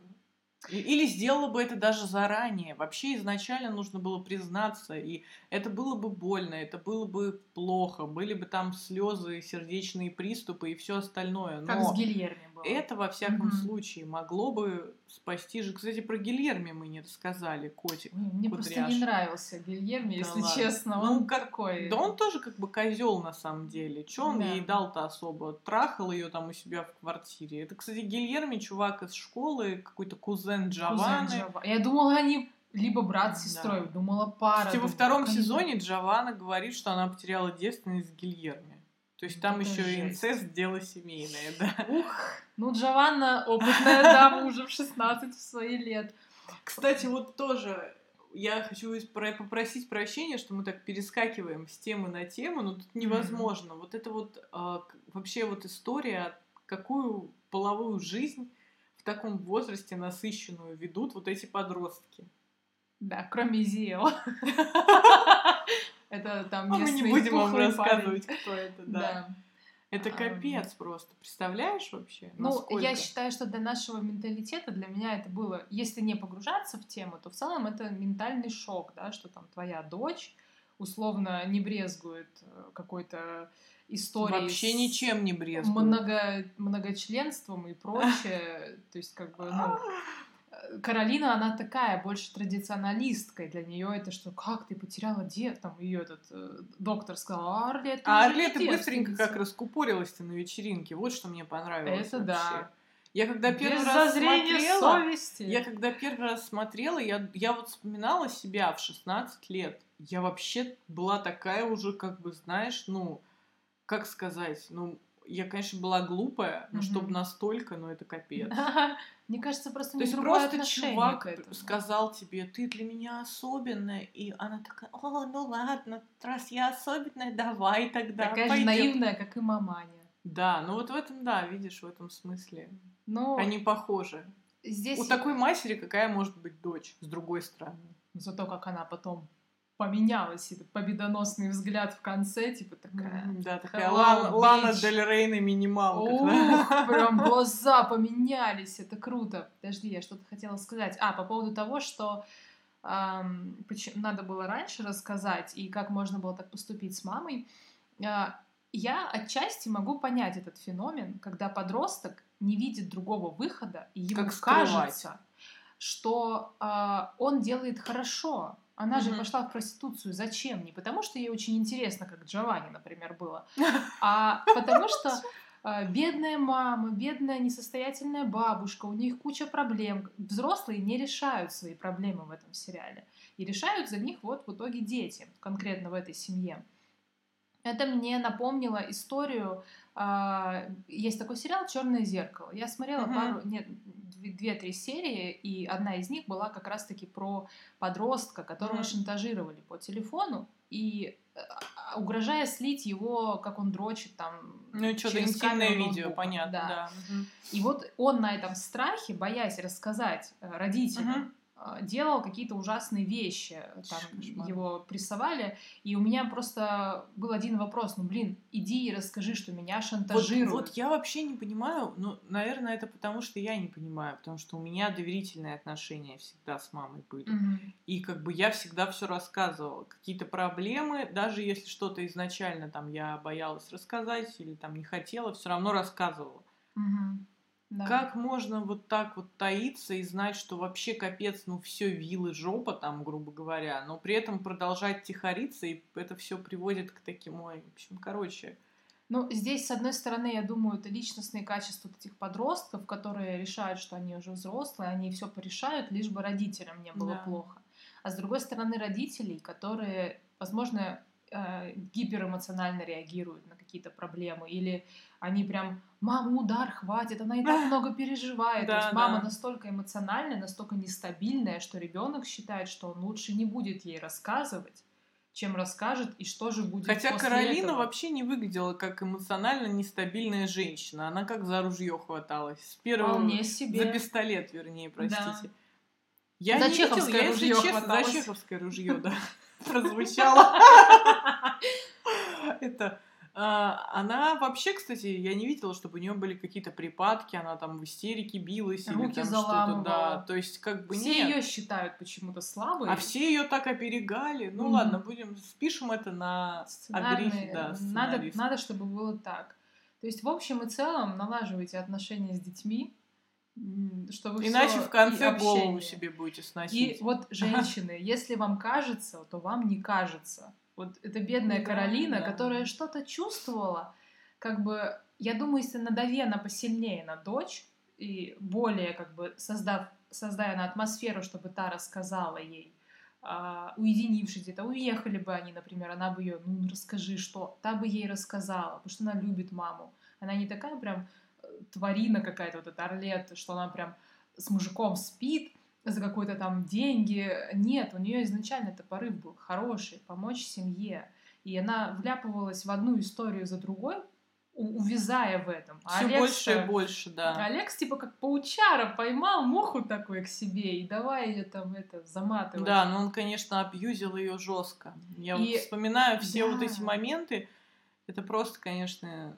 Или сделала бы это даже заранее. Вообще изначально нужно было признаться, и это было бы больно, это было бы плохо, были бы там слезы, сердечные приступы и все остальное.
Как
Но
с Гильерми.
Это во всяком
Мгм.
случае могло бы спасти же. Кстати, про Гильерми мы не рассказали, котик.
Мне просто
кудряш.
не нравился Гильерми,
Да
если
ладно.
честно.
Ну,
Он
как-
такой...
Да он тоже как бы козел на самом деле. Че он
Да.
ей дал-то особо? Трахал ее там у себя в квартире. Это, кстати, Гильерми, чувак из школы, какой-то кузен
Кузен
Джованны.
Джава. Я думала, они либо брат с
Да.
сестрой, думала пара.
Кстати, во втором сезоне Джованна говорит, что она потеряла девственность с Гильерми. То есть там
это
еще и
жесть.
инцест дело семейное, да.
Ух, ну Джованна опытная дама уже в 16 в свои лет.
Кстати, вот тоже я хочу попросить прощения, что мы так перескакиваем с темы на тему, но тут невозможно. Вот это вот а, вообще вот история, какую половую жизнь в таком возрасте насыщенную ведут вот эти подростки.
Да, кроме Зиэл. Это там
А мы не
местный
будем вам рассказывать,
парень.
кто это, да.
Да.
Это
Ам.
капец просто. Представляешь вообще?
Ну,
насколько?
я считаю, что для нашего менталитета, для меня это было, если не погружаться в тему, то в целом это ментальный шок, да, что там твоя дочь условно не брезгует э, какой-то историей
Вообще
с
ничем не брезгуют.
много, многочленством и прочее. То есть, как бы, ну, Каролина, она такая, больше традиционалистка, для нее это что, как ты потеряла дед, там ее этот э, доктор сказал, а Арлет, ты
А
не
Орлета быстренько
девственница».
как раскупорилась-то на вечеринке. Вот что мне понравилось
Это
вообще.
да.
Я когда первый
Без
раз смотрела,
совести.
я когда первый раз смотрела, я, я вот вспоминала себя в 16 лет. Я вообще была такая уже, как бы, знаешь, ну, как сказать, ну, я, конечно, была глупая, но
Мгм.
чтобы настолько, ну, это капец.
Мне кажется, просто
То
не
есть
другое
просто чувак сказал тебе, ты для меня особенная, и она такая, о, ну ладно, раз я особенная, давай тогда,
Такая же
пойдём».
наивная, как и маманя.
Да, ну вот в этом, да, видишь, в этом смысле.
Но
Они похожи.
здесь
У такой матери какая может быть дочь, с другой стороны?
зато как она потом поменялась, этот победоносный взгляд в конце, типа такая...
Да, такая
Hello,
Лана. Дель Рей на минималках.
Ух,
да.
прям глаза поменялись, это круто. Подожди, я что-то хотела сказать. А, по поводу того, что ам, поч- надо было раньше рассказать, и как можно было так поступить с мамой. А, я отчасти могу понять этот феномен, когда подросток не видит другого выхода, и ему
Как скрывать.
кажется, что а, он делает хорошо. Она же пошла в проституцию. Зачем? Не потому, что ей очень интересно, как Джованни, например, было, а потому что а, бедная мама, бедная несостоятельная бабушка, у них куча проблем. Взрослые не решают свои проблемы в этом сериале. И решают за них вот в итоге дети, конкретно в этой семье. Это мне напомнило историю. э, есть такой сериал Черное зеркало. Я смотрела
Мгм.
пару, нет, две- две-три серии, и одна из них была как раз-таки про подростка, которого
Мгм.
шантажировали по телефону и а, угрожая слить его, как он дрочит там.
Ну, что-то интимное видео, понятно, да. Мгм.
И вот он на этом страхе, боясь рассказать э, родителям,
Мгм.
Э, делал какие-то ужасные вещи. Там
Кошмар.
его прессовали. И у меня просто был один вопрос. Ну, блин, иди и расскажи, что меня
Вот,
шантажируют.
вот я вообще не понимаю, ну, наверное, это потому, что я не понимаю, потому что у меня доверительные отношения всегда с мамой были.
Мгм.
И как бы я всегда все рассказывала. Какие-то проблемы, даже если что-то изначально там я боялась рассказать или там не хотела, все равно рассказывала.
Мгм. Да.
Как можно вот так вот таиться и знать, что вообще капец, ну все вилы жопа там, грубо говоря, но при этом продолжать тихориться, и это все приводит к таким, ой, в общем, короче.
Ну, здесь, с одной стороны, я думаю, это личностные качества этих подростков, которые решают, что они уже взрослые, они все порешают, лишь бы родителям не было
Да.
плохо. А с другой стороны, родителей, которые, возможно, э, гиперэмоционально реагируют на какие-то проблемы, или они прям, мама, удар, хватит, она и так много переживает. То
Да,
есть мама
да.
настолько эмоциональная, настолько нестабильная, что ребенок считает, что он лучше не будет ей рассказывать, чем расскажет, и что же будет
Хотя
после
Каролина
этого.
вообще не выглядела как эмоционально нестабильная женщина. Она как за ружье хваталась. С первого...
Себе.
За пистолет, вернее, простите.
Да.
Я
За
не
чеховское
я, если честно,
хваталась.
за чеховское ружье, да, прозвучало. Это а, она вообще, кстати, я не видела, чтобы у нее были какие-то припадки, она там в истерике билась или
Руки
там что-то, да. То есть как бы
Все
нет.
ее считают почему-то слабой.
А все ее так оберегали. Ну
Мгм.
ладно, будем спишем это на огрехи, да,
надо, надо, чтобы было так. То есть, в общем и целом, налаживайте отношения с детьми, чтобы
Иначе в конце
и
голову себе будете
И
сносить.
вот, женщины, если вам кажется, то вам не кажется. Вот это бедная
Да,
Каролина,
да.
которая что-то чувствовала, как бы, я думаю, если надави она посильнее на дочь, и более, как бы, создав, создая на атмосферу, чтобы та рассказала ей, а, уединившись где-то, уехали бы они, например, она бы ее, ну, расскажи, что, та бы ей рассказала, потому что она любит маму. Она не такая прям тварина какая-то, вот эта Орлет, что она прям с мужиком спит за какой-то там деньги. Нет, у нее изначально это порыв был хороший, помочь семье. И она вляпывалась в одну историю за другой, увязая в этом. А
Все больше и больше, да.
Алекс типа как паучара поймал муху такой к себе и давай ее там это заматывать.
Да, но он, конечно, абьюзил ее жестко. Я вот
И-
вспоминаю все вот
да.
эти моменты. Это просто, конечно,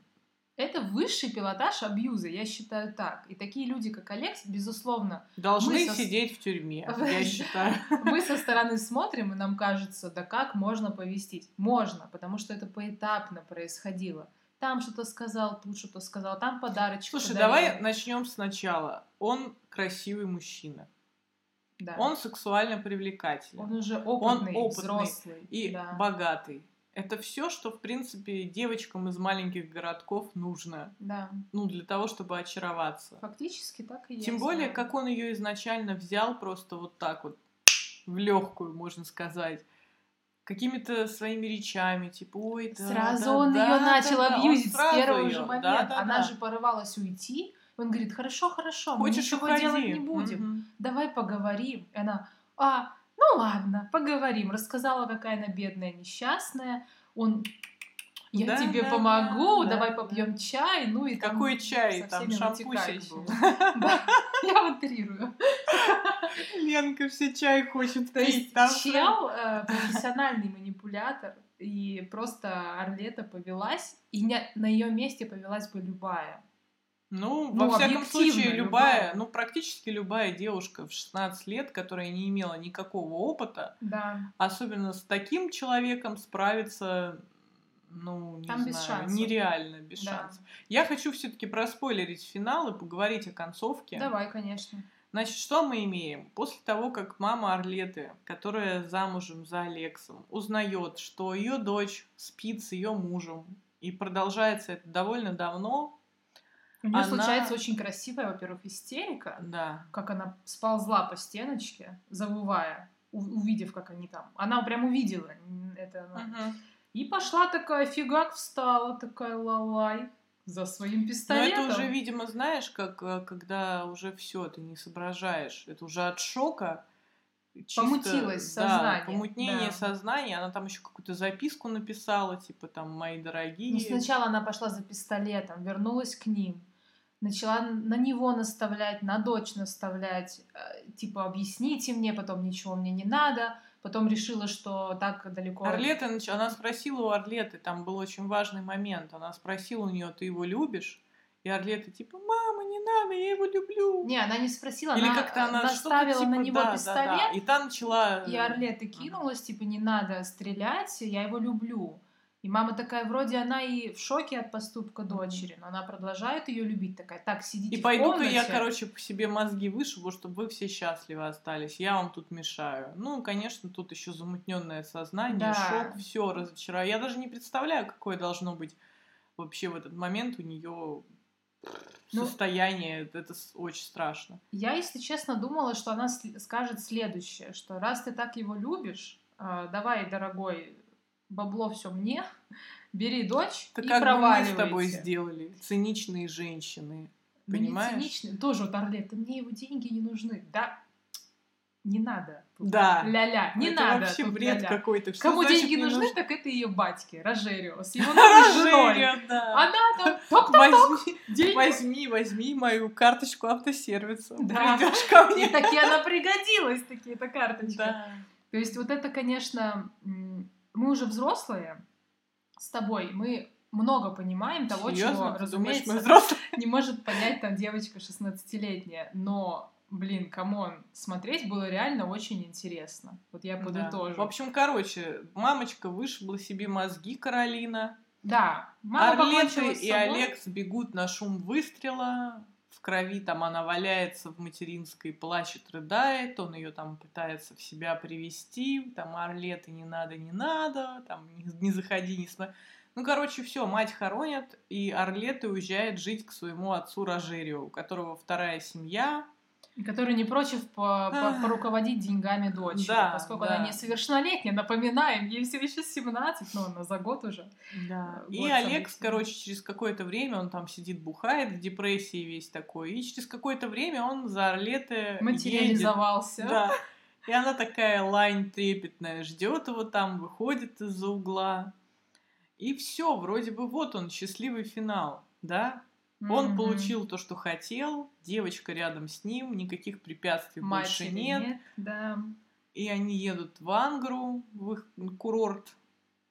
Это высший пилотаж абьюза, я считаю так. И такие люди, как Алекс, безусловно,
должны
со-
сидеть в тюрьме, я считаю.
мы со стороны смотрим, и нам кажется, да как можно повестить? Можно, потому что это поэтапно происходило. Там что-то сказал, тут что-то сказал, там подарочек
Слушай,
подарил.
давай начнем сначала. Он красивый мужчина.
Да.
Он сексуально привлекательный.
Он уже опытный,
опытный
взрослый.
и
да.
богатый. Это все, что, в принципе, девочкам из маленьких городков нужно.
да.
Ну, для того, чтобы очароваться.
Фактически так и есть.
Тем более,
да.
как он ее изначально взял просто вот так вот, в легкую, можно сказать. Какими-то своими речами, типа, ой, да,
Сразу
да,
он
да,
ее
да,
начал
да,
абьюзить с первого
её,
же
да,
момента.
да,
Она
да.
же порывалась уйти. Он говорит, хорошо, хорошо, мы
Хочешь,
ничего
уходи.
делать не будем.
Мгм.
Давай поговорим. И она, а, ну ладно, поговорим. Рассказала, какая она бедная, несчастная. Он, я
Да,
тебе
да,
помогу,
да,
давай
да,
попьем чай. Ну и там
Какой чай? Там шампусик был.
Да, я утрирую.
Ленка все чай хочет
То
пить. там
чел э, профессиональный манипулятор, и просто Орлета повелась, и не- на ее месте повелась бы любая.
Ну,
Ну,
во всяком случае, любая,
любая.
ну, практически любая девушка в 16 лет, которая не имела никакого опыта,
Да.
особенно с таким человеком справиться, ну, не
Там без
знаю,
шансов.
нереально, без
Да.
шансов. Я хочу все-таки проспойлерить финал и поговорить о концовке.
Давай, конечно.
Значит, что мы имеем? После того, как мама Орлеты, которая замужем за Алексом, узнает, что ее дочь спит с ее мужем, и продолжается это довольно давно,
У нее
Она-
случается очень красивая, во-первых, истерика,
да,
как она сползла по стеночке, завывая. увидев, как они там. Она прям увидела это.
Мгм.
И пошла такая, фигак встала, такая лалай за своим
Но
пистолетом.
это уже, видимо, знаешь, как э, когда уже все, ты не соображаешь. Это уже от шока. Чисто,
Помутилось
да,
сознание,
помутнение
да.
сознания. Она там еще какую-то записку написала, типа там мои дорогие.
Ну, сначала она пошла за пистолетом, вернулась к ним, начала на него наставлять, на дочь наставлять, э, типа объясните мне, потом ничего мне не надо, потом решила, что так далеко.
Орлета, она спросила у Орлеты, там был очень важный момент. Она спросила у нее, ты его любишь? И Орлета типа, мама, не надо, я его люблю.
Не, она не спросила,
Или
она
как-то она
наставила
типа,
на него
да, да,
пистолет,
да. И та начала...
и Орлета кинулась, типа не надо стрелять, я его люблю. И мама такая, вроде она и в шоке от поступка дочери, но она продолжает ее любить, такая, так, сидите
И пойду-ка я,
комнате».
короче, по себе мозги вышибу, чтобы вы все счастливы остались. Я вам тут мешаю. Ну, конечно, тут еще замутненное сознание,
Да.
шок, все разочарование. Я даже не представляю, какое должно быть вообще в этот момент у нее
Ну,
состояние. Это очень страшно.
Я, если честно, думала, что она скажет следующее, что раз ты так его любишь, э, давай, дорогой, бабло все мне, бери дочь
Так
и
как бы мы
проваливайте.
с тобой сделали? Циничные женщины.
Мы не
Понимаешь?
циничны. Тоже вот Орлета, мне его деньги не нужны. Да, не надо.
Да.
Ля-ля, не
это
надо.
вообще бред какой-то. Что
Кому
значит
деньги нужны,
нужно?
так это ее батьке, Рожерио, с его.
Рожерия, да.
Она там, ток
Возьми, возьми, возьми мою карточку автосервиса.
Да.
Придешь ко
И
мне.
таки она пригодилась, таки эта карточка.
Да.
То есть вот это, конечно, мы уже взрослые с тобой, мы много понимаем того,
Серьезно?
чего,
думаешь,
разумеется,
взрослые?
не может понять там девочка 16-летняя. Но, блин, come on, смотреть было реально очень интересно. Вот я
Да.
подытожу.
В общем, короче, мамочка вышибла себе мозги Каролина.
да, мама
Орлеты и. Алекс бегут на шум выстрела. В крови там она валяется в материнской, плачет, рыдает. Он ее там пытается в себя привести. Там Орлеты не надо, не надо. Там не, не заходи, не смотри. Ну, короче, все, мать хоронят, и Орлеты уезжает жить к своему отцу Рожерию, у которого вторая семья.
Который не прочив по- по- поруководить деньгами дочери,
Да,
поскольку
да.
она несовершеннолетняя, напоминаем, ей все еще 17, но она за год уже.
Да.
Год
И
событий.
короче, через какое-то время он там сидит, бухает, в депрессии весь такой. И через какое-то время он за Орлеты едет.
Материализовался.
Да. И она такая лайн трепетная, ждет его там, выходит из-за угла. И все, вроде бы вот он, счастливый финал, да? Он
Мгм.
получил то, что хотел, девочка рядом с ним, никаких препятствий больше
Матери
нет.
Да.
И они едут в Ангру, в их курорт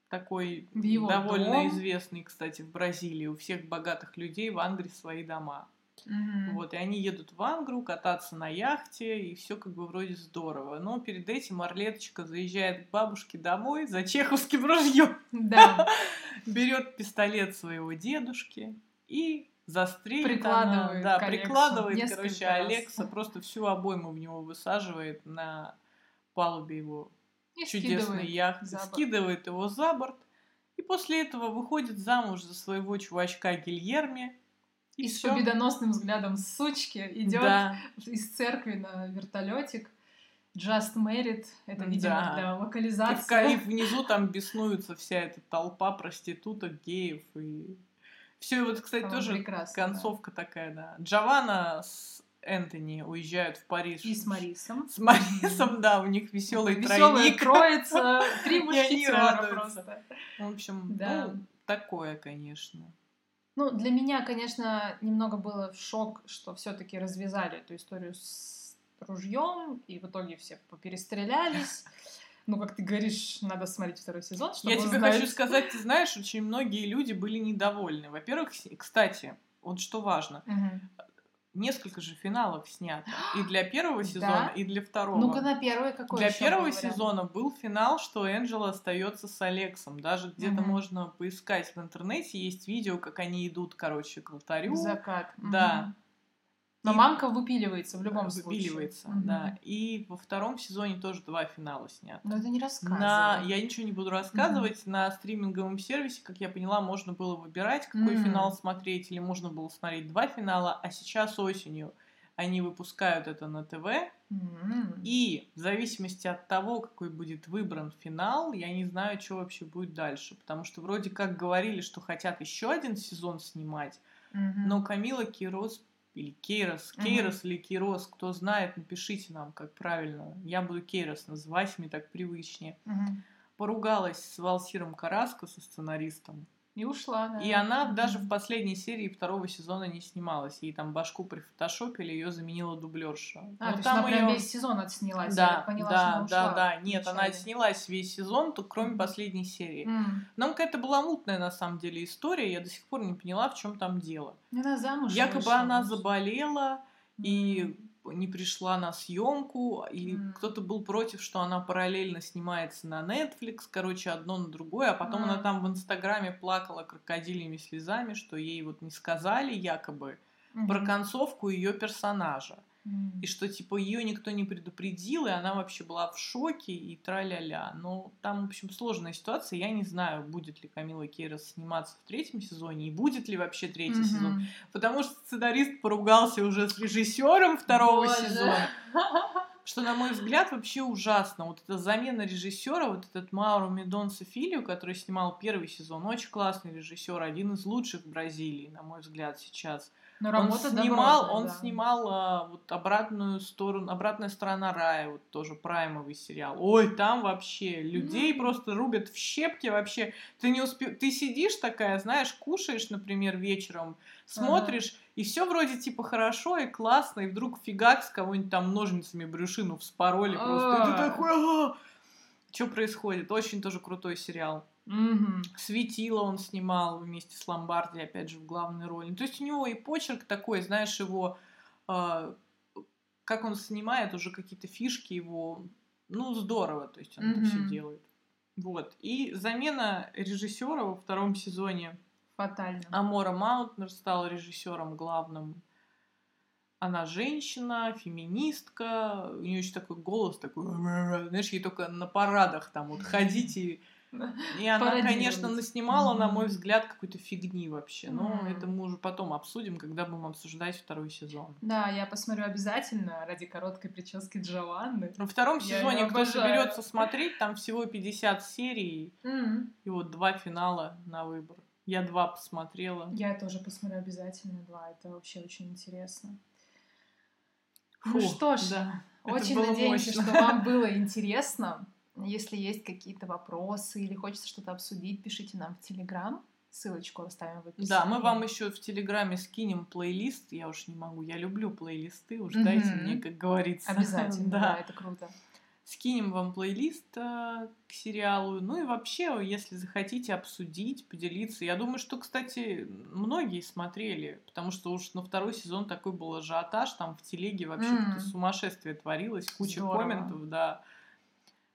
такой
В его
довольно
дом.
известный, кстати, в Бразилии. У всех богатых людей в Ангре свои дома.
Мгм.
Вот, и они едут в Ангру кататься на яхте, и все как бы вроде здорово. Но перед этим Орлеточка заезжает к бабушке домой за чеховским ружьем,
Да.
берет пистолет своего дедушки и застрелит
Прикладывает
она, да,
к Алексу
прикладывает,
несколько
короче,
раз.
Алекса просто всю обойму в него высаживает на палубе его
И
чудесной яхты,
за борт.
скидывает его за борт, и после этого выходит замуж за своего чувачка Гильерми.
И,
И,
с
всё.
победоносным взглядом сучки идет
Да,
из церкви на вертолетик. Just Married. Это, видимо,
Да.
для
и, в,
локализации.
и внизу там беснуются вся эта толпа проституток, геев и... Все, вот, кстати,
По-моему,
тоже
прекрасно, да.
концовка такая, да. Джованна с Энтони уезжают в Париж.
И с Марисом.
С Марисом, да, у них веселый
Веселая
тройник.
троица, три
И
мушкетера просто.
В общем,
Да.
ну, такое, конечно.
Ну, для меня, конечно, немного было в шок, что все-таки развязали эту историю с ружьем, и в итоге все поперестрелялись. Ну, как ты говоришь, надо смотреть второй сезон, чтобы
Я тебе хочу сказать, ты знаешь, очень многие люди были недовольны. Во-первых, кстати, вот что важно,
Мгм.
несколько же финалов снято. И для первого
Да?
сезона, и для второго.
Ну-ка на первый какой
Для первого
был
сезона был финал, что Энджела остается с Алексом. Даже где-то
Мгм.
можно поискать в интернете, есть видео, как они идут, короче, к алтарю.
В закат.
Да.
Мгм. Но
И-
мамка выпиливается в любом случае.
Выпиливается,
Мгм.
да. И во втором сезоне тоже два финала снято.
Но это не рассказывай.
На... Я ничего не буду рассказывать. На стриминговом сервисе, как я поняла, можно было выбирать, какой
М.
финал смотреть, или можно было смотреть два финала, а сейчас осенью они выпускают это на ТВ,
М.
и в зависимости от того, какой будет выбран финал, я не знаю, что вообще будет дальше. Потому что вроде как говорили, что хотят еще один сезон снимать,
Мгм.
но Камила Кейрос или Кейрос. Кейрос или Кейрос, кто знает, напишите нам, как правильно. Я буду Кейрос называть, мне так привычнее.
Мгм.
Поругалась с Валсиром Караско, со сценаристом.
И ушла, да.
И она даже в последней серии второго сезона не снималась. Ей там башку прифотошопили, ее заменила дублерша.
А,
Но
то есть
там
она прям
её-
весь сезон отснялась.
Да,
я поняла,
да,
что она
да,
ушла
да. Нет, она
вначале.
отснялась весь сезон, то кроме последней серии.
М.
Нам какая-то была мутная на самом деле история, я до сих пор не поняла, в чем там дело.
Она замуж
Якобы
вышла,
она
может.
заболела и
М.
не пришла на съемку, и
М.
кто-то был против, что она параллельно снимается на Netflix, короче, одно на другое, а потом она
М.
там в Инстаграме плакала крокодилями слезами, что ей вот не сказали якобы про
Мгм.
концовку ее персонажа. И что, типа, ее никто не предупредил, и она вообще была в шоке, и тра-ля-ля. Но там, в общем, сложная ситуация. Я не знаю, будет ли Камила Кейрос сниматься в третьем сезоне, и будет ли вообще третий
Мгм.
сезон. Потому что сценарист поругался уже с режиссером второго
Боже.
сезона. Что, на мой взгляд, вообще ужасно. Вот эта замена режиссера, вот этот Мауру Медонса Филио, который снимал первый сезон, очень классный режиссер, один из лучших в Бразилии, на мой взгляд, сейчас.
Но
Он
работа
снимал,
добротная,
он
да.
снимал а, вот обратную сторону, обратная сторона рая, вот тоже праймовый сериал. Ой, там вообще людей
М.
просто рубят в щепки вообще. Ты не успе... ты сидишь такая, знаешь, кушаешь, например, вечером, смотришь, и все вроде типа хорошо и классно, и вдруг фигакс кого-нибудь там ножницами брюшину вспороли просто. И ты
А.
такой, что происходит? Очень тоже крутой сериал.
Мгм.
Светило он снимал вместе с Ломбарди, опять же, в главной роли. То есть у него и почерк такой, знаешь, его... а, как он снимает, уже какие-то фишки его... Ну, здорово, то есть он это все делает. Вот. И замена режиссера во втором сезоне
Фатально.
Амора Маунтнер стала режиссером главным. Она женщина, феминистка, у нее еще такой голос такой, знаешь, ей только на парадах там вот ходить и и она, конечно, наснимала, на мой взгляд, какой-то фигни вообще. Но это мы уже потом обсудим, когда будем обсуждать второй сезон.
Да, я посмотрю обязательно ради короткой прически Джованны.
Во втором
Я
сезоне, кто соберется смотреть, там всего 50 серий и вот два финала на выбор. Я два посмотрела.
Я тоже посмотрю обязательно два. Это вообще очень интересно.
Фу,
ну что ж,
да,
очень надеемся,
мощно.
что вам было интересно. Если есть какие-то вопросы или хочется что-то обсудить, пишите нам в Телеграм. Ссылочку оставим в описании.
Да, мы вам еще в Телеграме скинем плейлист. Я уж не могу, я люблю плейлисты, уж дайте
Мгм.
мне, как говорится.
Обязательно, да.
да.
это круто.
Скинем вам плейлист э, к сериалу. Ну и вообще, если захотите обсудить, поделиться. Я думаю, что, кстати, многие смотрели, потому что уж на второй сезон такой был ажиотаж, там в телеге вообще какое-то сумасшествие творилось, куча
Здорово.
комментов, да.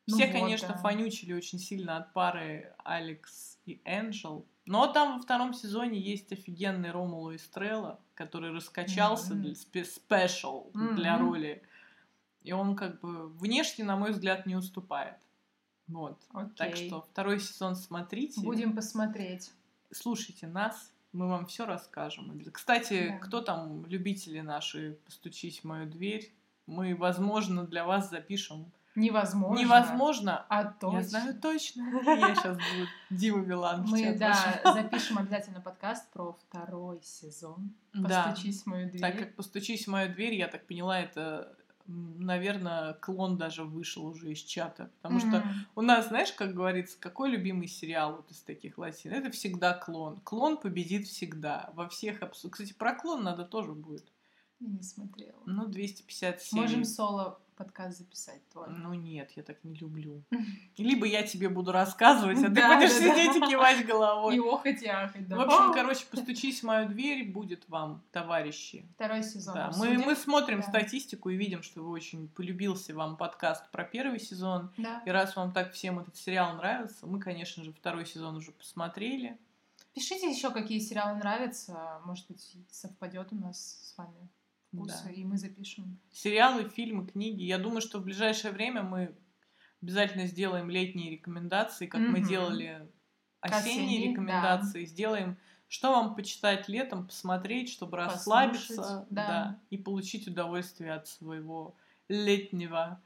Ну
Все,
вот,
конечно,
да.
фанючили очень сильно от пары Алекс и Энджел. Но там во втором сезоне есть офигенный Ромулу Стрелла, который раскачался
Мгм.
для спе- спешл для
Мгм.
роли. И он как бы внешне, на мой взгляд, не уступает. Вот. Так
Окей.
что второй сезон смотрите.
Будем посмотреть.
Слушайте нас, мы вам все расскажем. Кстати,
Да.
кто там, любители наши, постучись в мою дверь, мы, возможно, для вас запишем.
Невозможно.
Невозможно,
А точно.
я знаю точно. Я сейчас буду Дима Билан
Мы, да, запишем обязательно подкаст про второй сезон.
Да.
Постучись в мою дверь.
Так как постучись в мою дверь, я так поняла, это, наверное, клон даже вышел уже из чата. Потому что
Мгм.
у нас, знаешь, как говорится, какой любимый сериал вот из таких латин? Это всегда клон. Клон победит всегда. Во всех абсу- Кстати, про клон надо тоже будет.
Я не смотрела.
Ну, 250 серий.
Можем соло подкаст записать твой.
Ну нет, я так не люблю. Либо я тебе буду рассказывать, а ты будешь сидеть и кивать головой.
И охоть, и ахать, да.
В общем, короче, постучись в мою дверь, будет вам, товарищи.
Второй сезон
Да, мы, мы смотрим статистику и видим, что вы очень полюбился вам подкаст про первый сезон.
Да.
И раз вам так всем этот сериал нравится, мы, конечно же, второй сезон уже посмотрели.
Пишите еще, какие сериалы нравятся. Может быть, совпадет у нас с вами вкусы,
Да.
и мы запишем.
Сериалы, фильмы, книги. Я думаю, что в ближайшее время мы обязательно сделаем летние рекомендации, как мы
Мгм.
делали осенние
осенней,
рекомендации. Сделаем Что вам почитать летом, посмотреть, чтобы расслабиться,
Послушать, да.
да, и получить удовольствие от своего летнего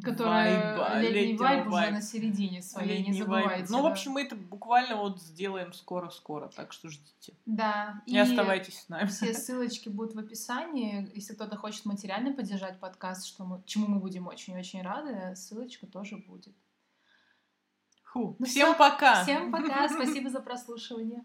Которая
вайба,
летний
летнего
вайб уже на середине своей, не
Летний вайб.
забывайте.
Ну, в
да.
общем, мы это буквально вот сделаем скоро-скоро, так что ждите.
Да.
И, оставайтесь с нами.
Все ссылочки будут в описании. Если кто-то хочет материально поддержать подкаст, что мы, чему мы будем очень-очень рады, ссылочка тоже будет.
Фу.
Ну
Всем
всё,
пока!
Всем пока, спасибо за прослушивание.